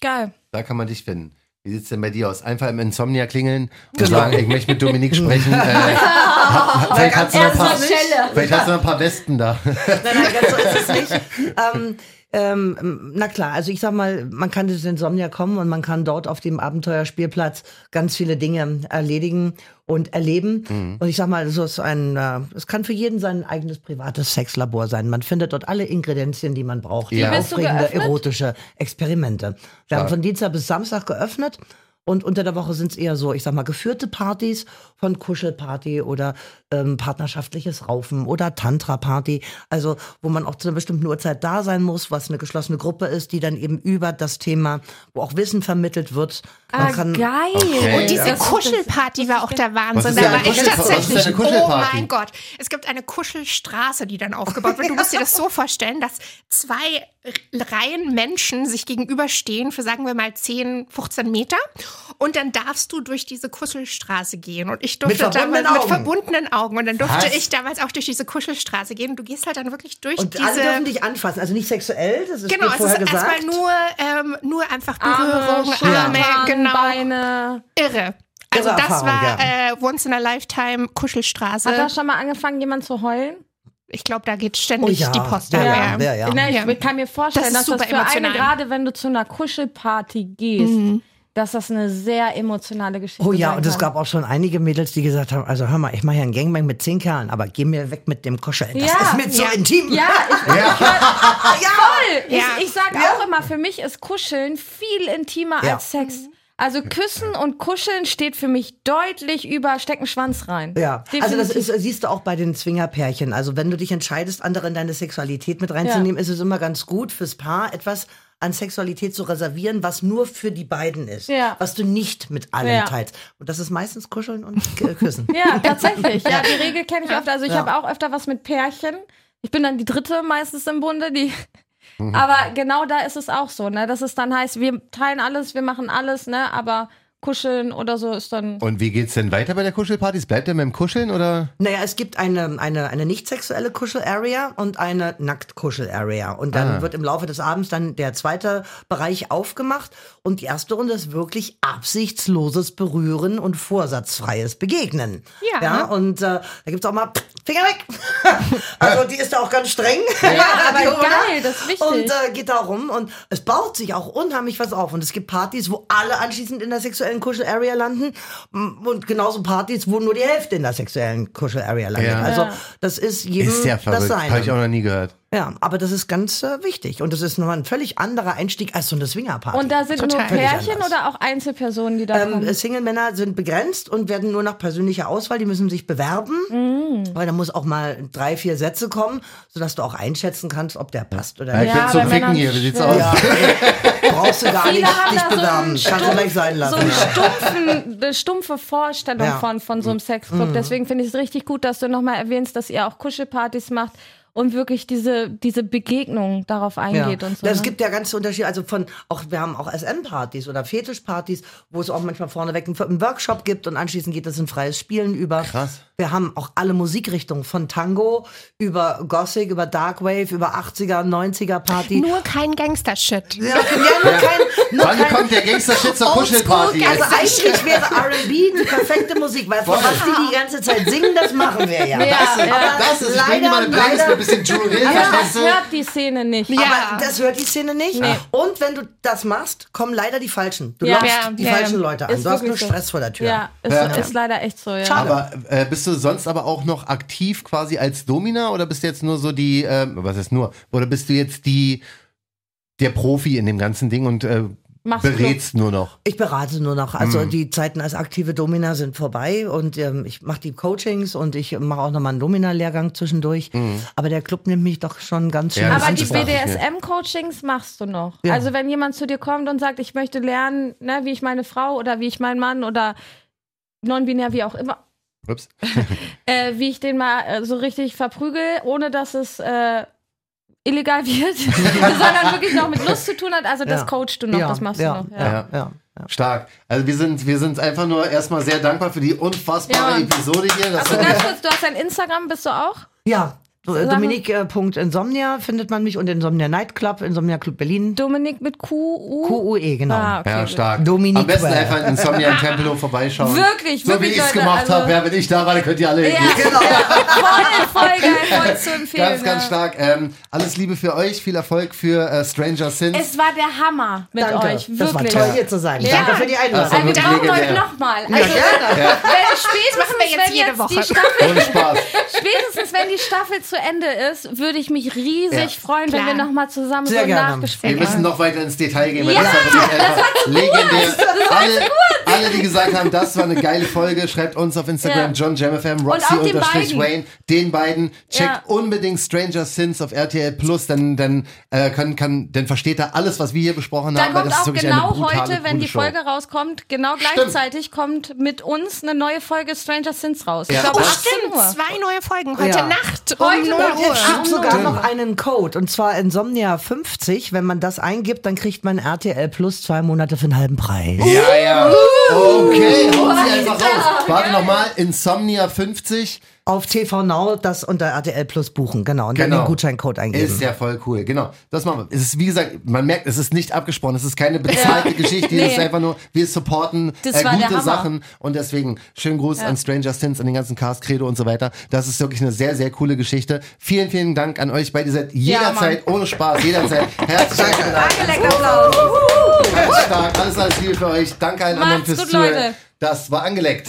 Geil. Da kann man dich finden. Wie sieht's denn bei dir aus? Einfach im Insomnia klingeln und sagen, ich möchte mit Dominik sprechen. Äh, hab- vielleicht, hast du noch ein paar, vielleicht hast du noch ein paar Westen da. Nein, nein, ganz so ist es nicht. Ähm, ähm, na klar, also ich sag mal, man kann ins Insomnia kommen und man kann dort auf dem Abenteuerspielplatz ganz viele Dinge erledigen und erleben. Mhm. Und ich sag mal, so ist ein, äh, es kann für jeden sein eigenes privates Sexlabor sein. Man findet dort alle Ingredienzien, die man braucht. Ja. Aufregende, erotische Experimente. Wir haben von Dienstag bis Samstag geöffnet. Und unter der Woche sind es eher so, ich sag mal, geführte Partys von Kuschelparty oder ähm, partnerschaftliches Raufen oder Tantra-Party. Also, wo man auch zu einer bestimmten Uhrzeit da sein muss, was eine geschlossene Gruppe ist, die dann eben über das Thema, wo auch Wissen vermittelt wird. Man Ah, kann- geil. Okay. Und diese das- Kuschelparty war auch der Was Wahnsinn. ist Da war ich Kuschel- was ist tatsächlich. eine Oh mein Gott. Es gibt eine Kuschelstraße, die dann aufgebaut wird. Du musst dir das so vorstellen, dass zwei Reihen Menschen sich gegenüberstehen für, sagen wir mal, 10, 15 Meter. Und dann darfst du durch diese Kuschelstraße gehen. Und ich durfte Mit verbundenen damals Augen. mit verbundenen Augen. Und dann durfte Was? ich damals auch durch diese Kuschelstraße gehen. Du gehst halt dann wirklich durch Und diese. alle dürfen dich anfassen, also nicht sexuell, das ist Genau, es vorher ist gesagt. erstmal nur, ähm, nur einfach Arme, Berührung, Arme, Schultern, genau. Beine. Irre. Also Irre das Erfahrung, war ja. äh, Once in a Lifetime Kuschelstraße. Hat da schon mal angefangen, jemand zu heulen? ich glaube, da geht oh ständig ja, die Post ja, ja, ja, ja. Na, ich Ja. kann mir vorstellen, Das dass das super für eine, emotional. gerade wenn du zu einer Kuschelparty gehst, dass das eine sehr emotionale Geschichte Oh ja, sein und es gab auch schon einige Mädels, die gesagt haben, also hör mal, ich mache ja einen Gangbang mit zehn Kerlen, aber geh mir weg mit dem Kuscheln. Das Ja, ist mir so ja. intim. Ja, ich, ja. voll. Ja. Ich, ich sag auch immer, für mich ist Kuscheln viel intimer Ja. als Sex. Also Küssen und Kuscheln steht für mich deutlich über Stecken Schwanz rein. Ja, also das Definitiv. ist, siehst du auch bei den Zwingerpärchen. Also wenn du dich entscheidest, andere in deine Sexualität mit reinzunehmen, ist es immer ganz gut fürs Paar etwas an Sexualität zu reservieren, was nur für die beiden ist, Ja. was du nicht mit allen Ja. teilst. Und das ist meistens Kuscheln und äh, Küssen. Ja, tatsächlich. Ja, die Regel kenne ich oft. Also ich Ja. habe auch öfter was mit Pärchen. Ich bin dann die dritte meistens im Bunde, die. Aber genau da ist es auch so, ne? Dass es dann heißt, wir teilen alles, wir machen alles, ne? Aber kuscheln oder so ist dann. Und wie geht's denn weiter bei der Kuschelparty? Bleibt ihr mit dem Kuscheln oder? Naja, es gibt eine, eine, eine nicht sexuelle Kuschel-Area und eine Nackt-Kuschel-Area. Und dann Ah. wird im Laufe des Abends dann der zweite Bereich aufgemacht. Und die erste Runde ist wirklich absichtsloses Berühren und vorsatzfreies Begegnen. Ja. ja und äh, da gibt's auch mal Finger weg. also die ist da auch ganz streng. Ja, aber geil, das ist wichtig. Und äh, geht da rum und es baut sich auch unheimlich was auf. Und es gibt Partys, wo alle anschließend in der sexuellen Kuschel-Area landen und genauso Partys, wo nur die Hälfte in der sexuellen Kuschel-Area landet. Ja. Also das ist jedem Ist ja das verrückt. Seine. Habe ich auch noch nie gehört. Ja, aber das ist ganz äh, wichtig und das ist nochmal ein völlig anderer Einstieg als so eine Swingerparty. Und da sind Total. nur Pärchen oder auch Einzelpersonen, die da ähm, kommen? Single-Männer sind begrenzt und werden nur nach persönlicher Auswahl, die müssen sich bewerben, Mm. weil da muss auch mal drei, vier Sätze kommen, sodass du auch einschätzen kannst, ob der passt oder Ja, ich nicht. Ja, bin zum Ficken hier. Wie sieht's aus? Ja, brauchst du gar Viele nicht dich so bewerben. einen Kannst du stumpf- gleich sein lassen. so eine, stumpfen, eine stumpfe Vorstellung Ja. Mhm. von, von so einem Sexclub. Deswegen finde ich es richtig gut, dass du nochmal erwähnst, dass ihr auch Kuschelpartys macht und wirklich diese, diese Begegnung darauf eingeht und so. Es ne? gibt ja ganz Unterschiede, also von, auch, wir haben auch SM-Partys oder Fetischpartys, wo es auch manchmal vorneweg einen, einen Workshop gibt und anschließend geht es in freies Spielen über. Krass. Wir haben auch alle Musikrichtungen, von Tango über Gothic, über Darkwave, über 80er, 90er Party. Nur kein Gangster-Shit. ja, ja, nur kein, nur Wann kein kommt der Gangster-Shit zur Kuschelparty? Also eigentlich wäre R&B die perfekte Musik, weil von was die die ganze Zeit singen, das machen wir ja. Ja, Das ist, ja. das ist, ich bring dir mal eine Playlist mit bisschen Jewelry, Aber das hört die Szene nicht. Ja. Aber das hört die Szene nicht. Und wenn du das machst, kommen leider die Falschen. Du Ja. lockst Ja, die ja, falschen ja. Leute an. Ist du hast nur wirklich so. Stress vor der Tür. Ja, ist, Ja. ist leider echt so, ja. Schade. Aber äh, bist du sonst aber auch noch aktiv quasi als Domina oder bist du jetzt nur so die, ähm, was ist nur, oder bist du jetzt die, der Profi in dem ganzen Ding und äh, Machst berätst nur noch? Ich berate nur noch. Also die Zeiten als aktive Domina sind vorbei und ähm, ich mache die Coachings und ich mache auch nochmal einen Domina-Lehrgang zwischendurch. Aber der Club nimmt mich doch schon ganz schön Ja, Aber die? BDSM-Coachings machst du noch. Ja. Also wenn jemand zu dir kommt und sagt, ich möchte lernen, ne, wie ich meine Frau oder wie ich meinen Mann oder non-binär, wie auch immer, Ups. äh, wie ich den mal äh, so richtig verprügel, ohne dass es äh, illegal wird, sondern wirklich noch mit Lust zu tun hat. Also das Ja. coachst du noch, ja, das machst ja, du noch. Ja, Ja. ja, ja. Stark. Also wir sind, wir sind einfach nur erstmal sehr dankbar für die unfassbare Ja. Episode hier. Das Also ganz kurz, du hast dein Instagram, bist du auch? ja So, äh, Dominique.insomnia findet man mich und Insomnia Nightclub, Insomnia Club Berlin. Dominik mit Q-U? QUE, genau. Ah, okay, Ja, stark. Dominique Am besten einfach in Insomnia in Tempelhof vorbeischauen. Wirklich, So wie wirklich, ich es gemacht also- habe. Ja, wenn ich da war, dann könnt ihr alle Ja, hingehen. genau. voll, voll geil, voll zu empfehlen. Ganz, ganz stark. Ähm, alles Liebe für euch, viel Erfolg für äh, Stranger Sins. Es war der Hammer mit Danke. euch, Das war wirklich. toll, hier zu sein. Ja. Danke für die Einladung. Also wir wirklich brauchen euch nochmal. Also, Ja, gerne. spätestens, machen wir jetzt wenn jede jetzt Woche. die Staffel, Ohne Spaß. spätestens wenn die Staffel zu Ende ist, würde ich mich riesig Ja. freuen, wenn Klar. wir nochmal zusammen Sehr so gerne. nachgespielt Wir müssen noch weiter ins Detail gehen, weil Ja, das war wirklich einfach legendär. Alle, alle, die gesagt haben, das war eine geile Folge, schreibt uns auf Instagram Ja. John JamFM, Und auch den Roxy unterstrich beiden. Wayne, den beiden. Checkt Ja. unbedingt Stranger Sins auf RTL Plus, dann, dann, äh, kann, kann, dann versteht er alles, was wir hier besprochen Da haben. weil kommt auch genau brutale, heute, wenn die Show. Folge rauskommt, genau Stimmt. gleichzeitig kommt mit uns eine neue Folge Stranger Things raus. Ja. Ich glaube, Oh, 18 Stimmt, zwei neue Folgen heute Ja. Nacht Heute 0 Nacht. Uhr. Es Ah, gibt sogar null. noch einen Code und zwar Insomnia 50. Wenn man das eingibt, dann kriegt man RTL Plus zwei Monate für einen halben Preis. Ja, ja. Okay, hauen Sie einfach raus. Warte nochmal, Insomnia 50. Auf TV Now das unter RTL Plus buchen, genau. Und dann Genau. den Gutscheincode eingeben. Ist ja voll cool, genau. Das machen wir. Es ist, wie gesagt, man merkt, es ist nicht abgesprochen. Es ist keine bezahlte Geschichte. Es ist Nee. einfach nur, wir supporten äh, gute. Sachen. Und deswegen, schönen Gruß an Stranger Things, an den ganzen Cast, Credo und so weiter. Das ist wirklich eine sehr, sehr coole Geschichte. Vielen, vielen Dank an euch beide. Ihr seid jederzeit, ohne Spaß, jederzeit. Herzlichen Dank. Angeleckt Applaus. Ganz stark. Alles, alles Liebe für euch. Danke allen anderen Macht's fürs gut, Zuhören. Leute. Das war angeleckt.